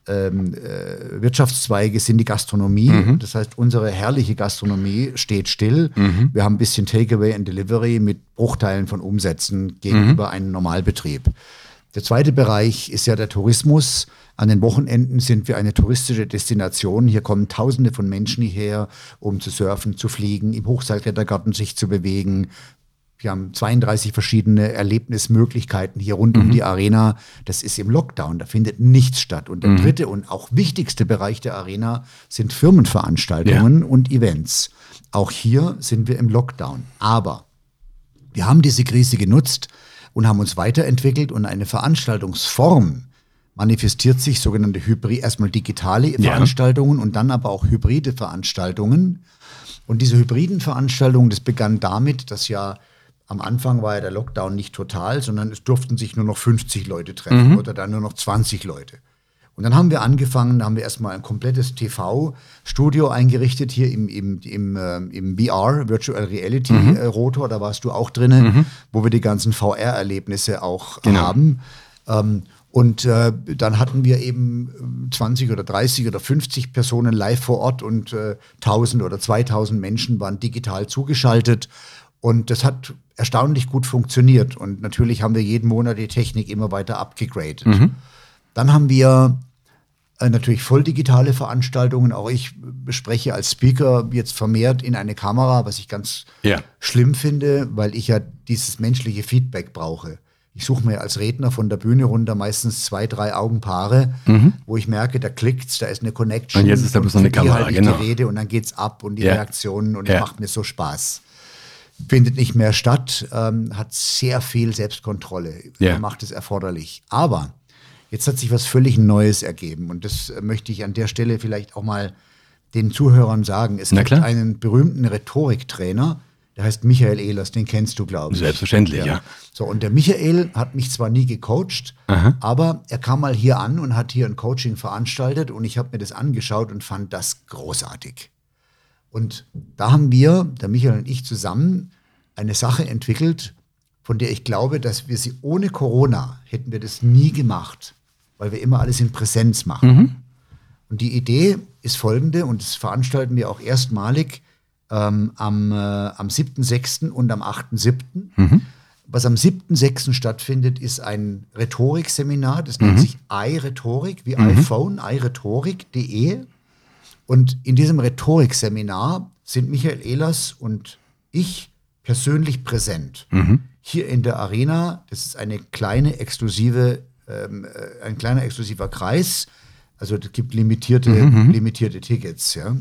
ähm, äh, Wirtschaftszweige sind die Gastronomie. Mhm. Das heißt, unsere herrliche Gastronomie steht still. Mhm. Wir haben ein bisschen Takeaway and Delivery mit Bruchteilen von Umsätzen gegenüber mhm. einem Normalbetrieb. Der zweite Bereich ist ja der Tourismus. An den Wochenenden sind wir eine touristische Destination. Hier kommen Tausende von Menschen hierher, um zu surfen, zu fliegen, im Hochseilklettergarten sich zu bewegen. Wir haben 32 verschiedene Erlebnismöglichkeiten hier rund mhm. um die Arena. Das ist im Lockdown, da findet nichts statt. Und der mhm. dritte und auch wichtigste Bereich der Arena sind Firmenveranstaltungen ja. und Events. Auch hier sind wir im Lockdown. Aber wir haben diese Krise genutzt, und haben uns weiterentwickelt und eine Veranstaltungsform manifestiert sich, sogenannte Hybrid, erstmal digitale ja. Veranstaltungen und dann aber auch hybride Veranstaltungen. Und diese hybriden Veranstaltungen, das begann damit, dass ja am Anfang war ja der Lockdown nicht total, sondern es durften sich nur noch 50 Leute treffen mhm. oder dann nur noch 20 Leute. Und dann haben wir angefangen, da haben wir erstmal ein komplettes TV-Studio eingerichtet hier im, im, im, äh, im VR, Virtual Reality mhm. äh, Rotor, da warst du auch drinnen, mhm. wo wir die ganzen VR-Erlebnisse auch genau. haben. Ähm, und äh, dann hatten wir eben 20 oder 30 oder 50 Personen live vor Ort und äh, 1000 oder 2000 Menschen waren digital zugeschaltet. Und das hat erstaunlich gut funktioniert. Und natürlich haben wir jeden Monat die Technik immer weiter abgegradet. Mhm. Dann haben wir äh, natürlich voll digitale Veranstaltungen. Auch ich spreche als Speaker jetzt vermehrt in eine Kamera, was ich ganz ja. schlimm finde, weil ich ja dieses menschliche Feedback brauche. Ich suche mir als Redner von der Bühne runter meistens zwei, drei Augenpaare, mhm. wo ich merke, da klickt's, da ist eine Connection. Und jetzt ist da bloß eine Kamera, halt genau. Die Rede und dann geht's ab und die ja. Reaktionen und ja. macht mir so Spaß. Findet nicht mehr statt, ähm, hat sehr viel Selbstkontrolle, ja. macht es erforderlich. Aber Jetzt hat sich was völlig Neues ergeben und das äh, möchte ich an der Stelle vielleicht auch mal den Zuhörern sagen. Es gibt einen berühmten Rhetoriktrainer, der heißt Michael Ehlers, den kennst du, glaube ich. Selbstverständlich, ja. ja. So, und der Michael hat mich zwar nie gecoacht, Aha. aber er kam mal hier an und hat hier ein Coaching veranstaltet und ich habe mir das angeschaut und fand das großartig. Und da haben wir, der Michael und ich zusammen, eine Sache entwickelt, von der ich glaube, dass wir sie ohne Corona hätten wir das nie gemacht, weil wir immer alles in Präsenz machen. Mhm. Und die Idee ist folgende, und das veranstalten wir auch erstmalig ähm, am, äh, am 7.6. und am 8.7. Mhm. Was am 7.6. stattfindet, ist ein Rhetorikseminar, das nennt mhm. sich iRhetorik, wie mhm. iPhone, iRhetorik.de. Und in diesem Rhetorikseminar sind Michael Ehlers und ich persönlich präsent. Mhm. Hier in der Arena, das ist eine kleine exklusive, ähm, äh, ein kleiner exklusiver Kreis. Also es gibt limitierte, mhm, mhm. limitierte Tickets. Ja.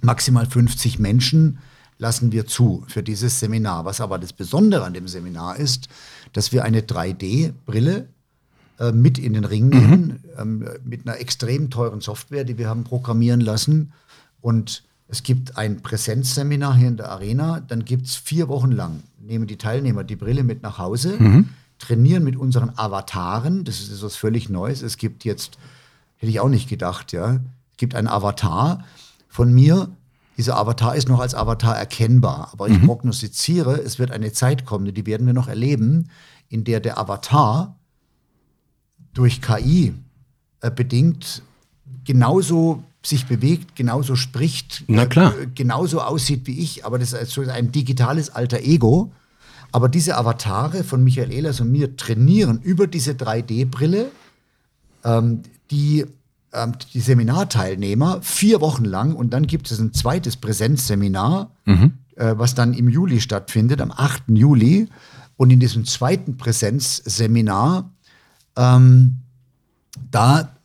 Maximal 50 Menschen lassen wir zu für dieses Seminar. Was aber das Besondere an dem Seminar ist, dass wir eine 3D-Brille äh, mit in den Ring nehmen, mhm. ähm, mit einer extrem teuren Software, die wir haben programmieren lassen. Und es gibt ein Präsenzseminar hier in der Arena. Dann gibt es vier Wochen lang, nehmen die Teilnehmer die Brille mit nach Hause, mhm. trainieren mit unseren Avataren. Das ist etwas völlig Neues. Es gibt jetzt, hätte ich auch nicht gedacht, ja, es gibt einen Avatar von mir, dieser Avatar ist noch als Avatar erkennbar, aber ich mhm. prognostiziere, es wird eine Zeit kommen, die werden wir noch erleben, in der der Avatar durch KI äh, bedingt genauso sich bewegt, genauso spricht, Na klar. Äh, genauso aussieht wie ich, aber das ist ein digitales alter Ego. Aber diese Avatare von Michael Ehlers und mir trainieren über diese 3D-Brille ähm, die ähm, die Seminarteilnehmer vier Wochen lang und dann gibt es ein zweites Präsenzseminar, mhm. äh, was dann im Juli stattfindet, am 8. Juli. Und in diesem zweiten Präsenzseminar, ähm, da,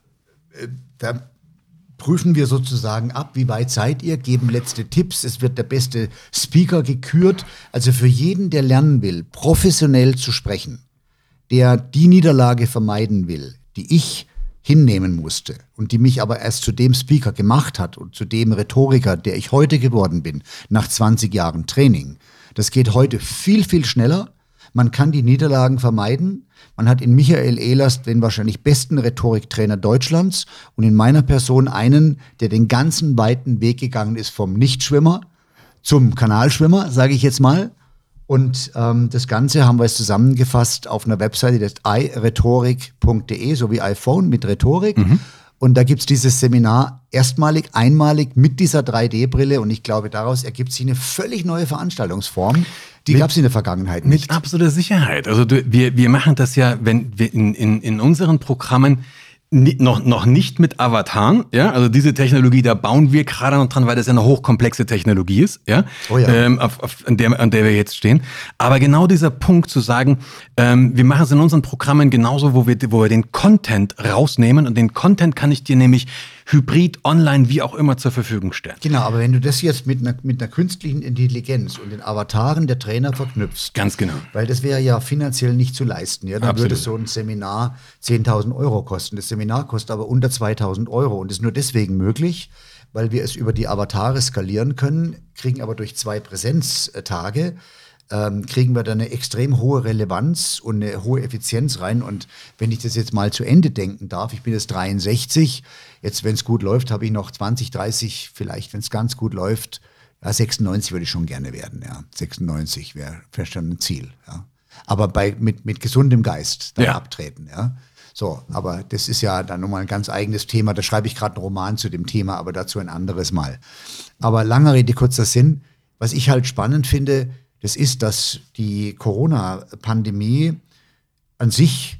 äh, da prüfen wir sozusagen ab, wie weit seid ihr, geben letzte Tipps, es wird der beste Speaker gekürt. Also für jeden, der lernen will, professionell zu sprechen, der die Niederlage vermeiden will, die ich hinnehmen musste und die mich aber erst zu dem Speaker gemacht hat und zu dem Rhetoriker, der ich heute geworden bin, nach 20 Jahren Training. Das geht heute viel, viel schneller. Man kann die Niederlagen vermeiden. Man hat in Michael Ehlers den wahrscheinlich besten Rhetoriktrainer Deutschlands und in meiner Person einen, der den ganzen weiten Weg gegangen ist vom Nichtschwimmer zum Kanalschwimmer, sage ich jetzt mal. Und ähm, das Ganze haben wir es zusammengefasst auf einer Webseite, das irhetorik.de, so wie iPhone mit Rhetorik. Mhm. Und da gibt es dieses Seminar erstmalig, einmalig mit dieser 3D-Brille. Und ich glaube, daraus ergibt sich eine völlig neue Veranstaltungsform. Die gab es in der Vergangenheit nicht. Mit absoluter Sicherheit. Also du, wir, wir machen das ja, wenn wir in, in, in unseren Programmen noch, noch nicht mit Avataren, ja, also diese Technologie, da bauen wir gerade noch dran, weil das ja eine hochkomplexe Technologie ist, ja, oh ja. Ähm, auf, auf, an, der, an der wir jetzt stehen. Aber genau dieser Punkt zu sagen, ähm, wir machen es in unseren Programmen genauso, wo wir, wo wir den Content rausnehmen und den Content kann ich dir nämlich hybrid, online, wie auch immer zur Verfügung stellen. Genau, aber wenn du das jetzt mit einer, mit einer künstlichen Intelligenz und den Avataren der Trainer verknüpfst. Ganz genau. Weil das wäre ja finanziell nicht zu leisten. Ja? Dann Absolut. würde so ein Seminar 10.000 Euro kosten. Das Seminar kostet aber unter 2.000 Euro und ist nur deswegen möglich, weil wir es über die Avatare skalieren können, kriegen aber durch zwei Präsenztage ähm, kriegen wir da eine extrem hohe Relevanz und eine hohe Effizienz rein. Und wenn ich das jetzt mal zu Ende denken darf, ich bin jetzt 63, jetzt, wenn es gut läuft, habe ich noch 20, 30, vielleicht, wenn es ganz gut läuft, ja, 96 würde ich schon gerne werden, ja. 96 wäre wär schon ein Ziel, ja. Aber bei, mit, mit gesundem Geist dann ja. abtreten, ja. So, aber das ist ja dann nochmal ein ganz eigenes Thema. Da schreibe ich gerade einen Roman zu dem Thema, aber dazu ein anderes Mal. Aber lange Rede, kurzer Sinn. Was ich halt spannend finde, das ist, dass die Corona-Pandemie an sich,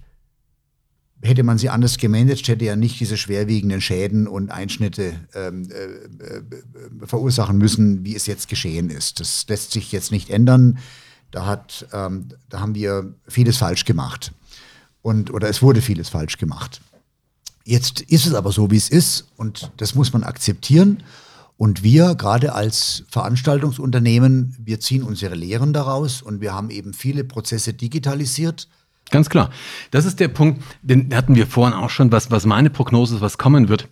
hätte man sie anders gemanagt, hätte ja nicht diese schwerwiegenden Schäden und Einschnitte ähm, äh, äh, verursachen müssen, wie es jetzt geschehen ist. Das lässt sich jetzt nicht ändern. Da, hat, ähm, da haben wir vieles falsch gemacht. Und, oder es wurde vieles falsch gemacht. Jetzt ist es aber so, wie es ist und das muss man akzeptieren. Und wir, gerade als Veranstaltungsunternehmen, wir ziehen unsere Lehren daraus und wir haben eben viele Prozesse digitalisiert. Ganz klar. Das ist der Punkt, den hatten wir vorhin auch schon, was, was meine Prognose ist, was kommen wird.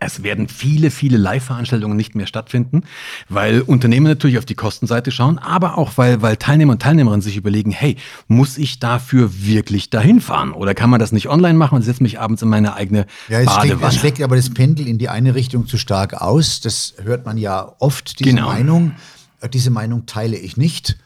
Es werden viele, viele Live-Veranstaltungen nicht mehr stattfinden, weil Unternehmen natürlich auf die Kostenseite schauen, aber auch weil, weil Teilnehmer und Teilnehmerinnen sich überlegen, hey, muss ich dafür wirklich dahin fahren? Oder kann man das nicht online machen und setze mich abends in meine eigene ja, es Badewanne? Es schlägt aber das Pendel in die eine Richtung zu stark aus. Das hört man ja oft, diese genau. Meinung. Äh, diese Meinung teile ich nicht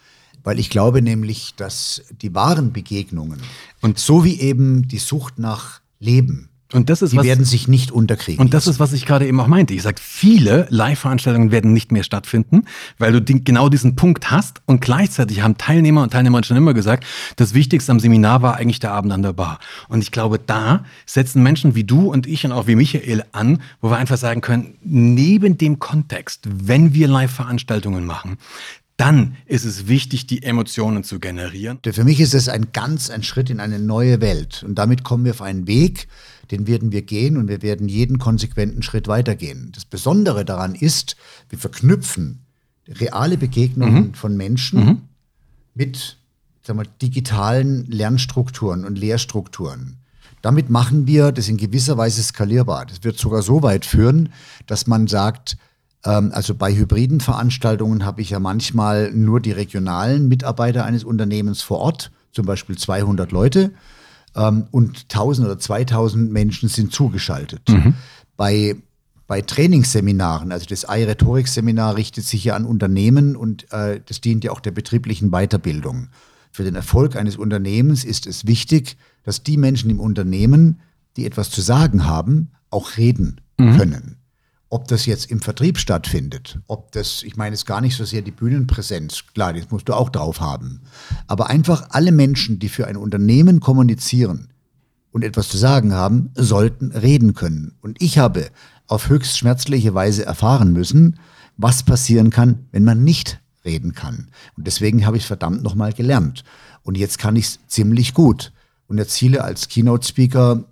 Weil ich glaube nämlich, dass die wahren Begegnungen und so wie eben die Sucht nach Leben, und das ist die was, werden sich nicht unterkriegen. Und das ist, was ich gerade eben auch meinte. Ich sage, viele Live-Veranstaltungen werden nicht mehr stattfinden, weil du die, genau diesen Punkt hast. Und gleichzeitig haben Teilnehmer und Teilnehmerinnen schon immer gesagt, das Wichtigste am Seminar war eigentlich der Abend an der Bar. Und ich glaube, da setzen Menschen wie du und ich und auch wie Michael an, wo wir einfach sagen können, neben dem Kontext, wenn wir Live-Veranstaltungen machen, dann ist es wichtig, die Emotionen zu generieren. Für mich ist es ein ganz ein Schritt in eine neue Welt. Und damit kommen wir auf einen Weg, den werden wir gehen und wir werden jeden konsequenten Schritt weitergehen. Das Besondere daran ist, wir verknüpfen reale Begegnungen mhm. von Menschen mhm. mit sagen wir, digitalen Lernstrukturen und Lehrstrukturen. Damit machen wir das in gewisser Weise skalierbar. Das wird sogar so weit führen, dass man sagt, also bei hybriden Veranstaltungen habe ich ja manchmal nur die regionalen Mitarbeiter eines Unternehmens vor Ort, zum Beispiel 200 Leute ähm, und 1000 oder 2000 Menschen sind zugeschaltet. Mhm. Bei, bei Trainingsseminaren, also das AI-Rhetorik-Seminar richtet sich ja an Unternehmen und äh, das dient ja auch der betrieblichen Weiterbildung. Für den Erfolg eines Unternehmens ist es wichtig, dass die Menschen im Unternehmen, die etwas zu sagen haben, auch reden mhm. können ob das jetzt im Vertrieb stattfindet, ob das, ich meine, es gar nicht so sehr die Bühnenpräsenz, klar, das musst du auch drauf haben, aber einfach alle Menschen, die für ein Unternehmen kommunizieren und etwas zu sagen haben, sollten reden können. Und ich habe auf höchst schmerzliche Weise erfahren müssen, was passieren kann, wenn man nicht reden kann. Und deswegen habe ich verdammt nochmal gelernt. Und jetzt kann ich es ziemlich gut und erziele als Keynote-Speaker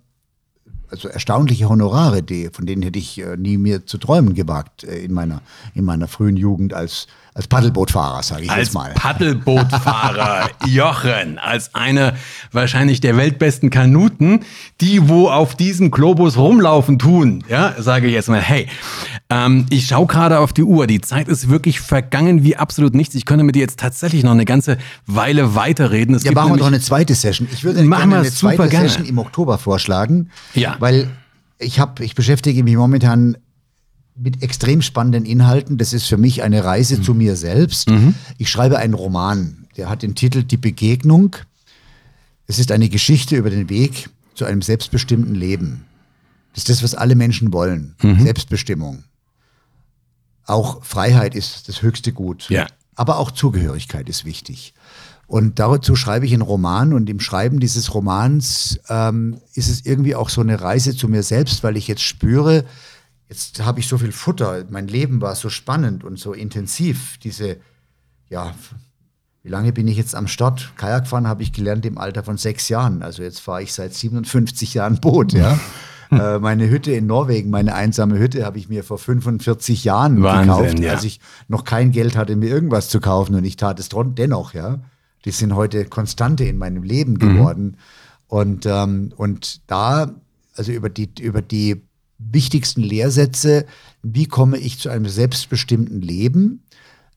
also erstaunliche Honorare, die, von denen hätte ich äh, nie mir zu träumen gewagt äh, in, meiner, in meiner frühen Jugend als, als Paddelbootfahrer, sage ich als jetzt mal. Als Paddelbootfahrer, Jochen, als einer wahrscheinlich der weltbesten Kanuten, die wo auf diesem Globus rumlaufen tun, ja, sage ich jetzt mal, hey, ähm, ich schaue gerade auf die Uhr, die Zeit ist wirklich vergangen wie absolut nichts. Ich könnte mit dir jetzt tatsächlich noch eine ganze Weile weiterreden. Es ja, machen wir doch eine zweite Session. Ich würde machen gerne eine zweite gerne. Session im Oktober vorschlagen. Ja. Weil ich habe, ich beschäftige mich momentan mit extrem spannenden Inhalten. Das ist für mich eine Reise mhm. zu mir selbst. Mhm. Ich schreibe einen Roman, der hat den Titel Die Begegnung. Es ist eine Geschichte über den Weg zu einem selbstbestimmten Leben. Das ist das, was alle Menschen wollen. Mhm. Selbstbestimmung. Auch Freiheit ist das höchste Gut. Ja. Aber auch Zugehörigkeit ist wichtig. Und dazu schreibe ich einen Roman und im Schreiben dieses Romans ähm, ist es irgendwie auch so eine Reise zu mir selbst, weil ich jetzt spüre, jetzt habe ich so viel Futter, mein Leben war so spannend und so intensiv. Diese, ja, wie lange bin ich jetzt am Start? Kajak fahren habe ich gelernt im Alter von sechs Jahren. Also jetzt fahre ich seit 57 Jahren Boot, ja. Äh, meine Hütte in Norwegen, meine einsame Hütte, habe ich mir vor 45 Jahren Wahnsinn, gekauft, ja. als ich noch kein Geld hatte, mir irgendwas zu kaufen. Und ich tat es dennoch, ja die sind heute Konstante in meinem Leben mhm. geworden. Mhm. Und, ähm, und da, also über die, über die wichtigsten Lehrsätze, wie komme ich zu einem selbstbestimmten Leben,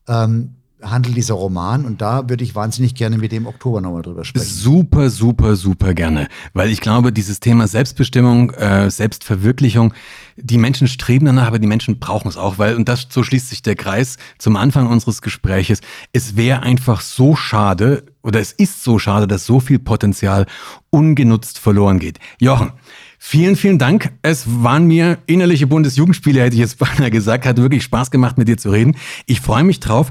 ähm, handelt dieser Roman und da würde ich wahnsinnig gerne mit dem Oktober nochmal drüber sprechen. Super, super, super gerne, weil ich glaube, dieses Thema Selbstbestimmung, äh, Selbstverwirklichung, die Menschen streben danach, aber die Menschen brauchen es auch, weil, und das, so schließt sich der Kreis zum Anfang unseres Gespräches, es wäre einfach so schade, oder es ist so schade, dass so viel Potenzial ungenutzt verloren geht. Jochen, Vielen, vielen Dank. Es waren mir innerliche Bundesjugendspiele, hätte ich jetzt beinahe gesagt. Hat wirklich Spaß gemacht, mit dir zu reden. Ich freue mich drauf,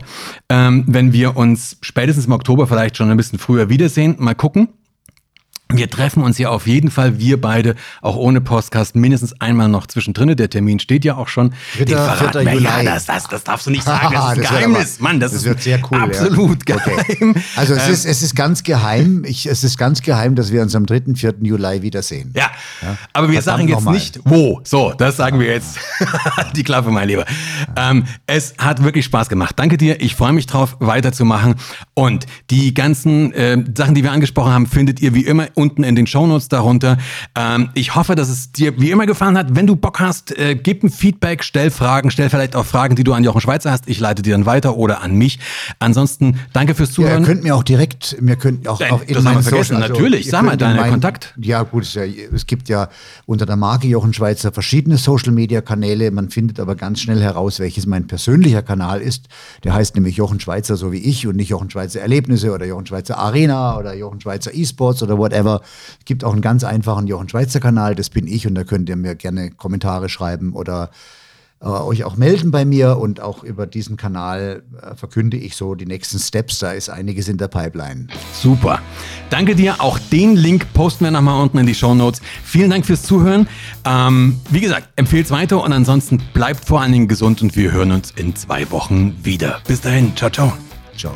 ähm, wenn wir uns spätestens im Oktober vielleicht schon ein bisschen früher wiedersehen. Mal gucken. Wir treffen uns ja auf jeden Fall, wir beide, auch ohne Podcast, mindestens einmal noch zwischendrin. Der Termin steht ja auch schon. Dritter, vierter Juli. Ja, das, das, das darfst du nicht sagen, das ist das Geheimnis. Mann, das, das ist wird sehr cool. Absolut ja. geheim. Okay. Also es, ähm, ist, es ist ganz geheim, ich, es ist ganz geheim, dass wir uns am 3., 4. Juli wiedersehen. Ja, ja? aber wir Verdammt sagen jetzt nicht, wo. So, das sagen wir jetzt. Die Klappe, mein Lieber. Ähm, es hat wirklich Spaß gemacht. Danke dir. Ich freue mich drauf, weiterzumachen. Und die ganzen äh, Sachen, die wir angesprochen haben, findet ihr wie immer unten in den Shownotes darunter. Ähm, ich hoffe, dass es dir wie immer gefallen hat. Wenn du Bock hast, äh, gib ein Feedback, stell Fragen, stell vielleicht auch Fragen, die du an Jochen Schweizer hast. Ich leite die dann weiter oder an mich. Ansonsten danke fürs Zuhören. Ja, ihr könnt mir auch direkt, mir könnt auch, auch in das haben wir vergessen, Social, also, natürlich. Sag mal deinen mein, Kontakt. Ja, gut, es, ja, es gibt ja unter der Marke Jochen Schweizer verschiedene Social Media Kanäle. Man findet aber ganz schnell heraus, welches mein persönlicher Kanal ist. Der heißt nämlich Jochen Schweizer, so wie ich, und nicht Jochen Schweizer Erlebnisse oder Jochen Schweizer Arena oder Jochen Schweizer E-Sports oder whatever. Es gibt auch einen ganz einfachen Jochen Schweizer Kanal, das bin ich, und da könnt ihr mir gerne Kommentare schreiben oder äh, euch auch melden bei mir und auch über diesen Kanal äh, verkünde ich so die nächsten Steps. Da ist einiges in der Pipeline. Super. Danke dir. Auch den Link posten wir nochmal unten in die Show Notes. Vielen Dank fürs Zuhören. Ähm, wie gesagt, empfehlt es weiter und ansonsten bleibt vor allen Dingen gesund und wir hören uns in zwei Wochen wieder. Bis dahin. Ciao, ciao. Ciao.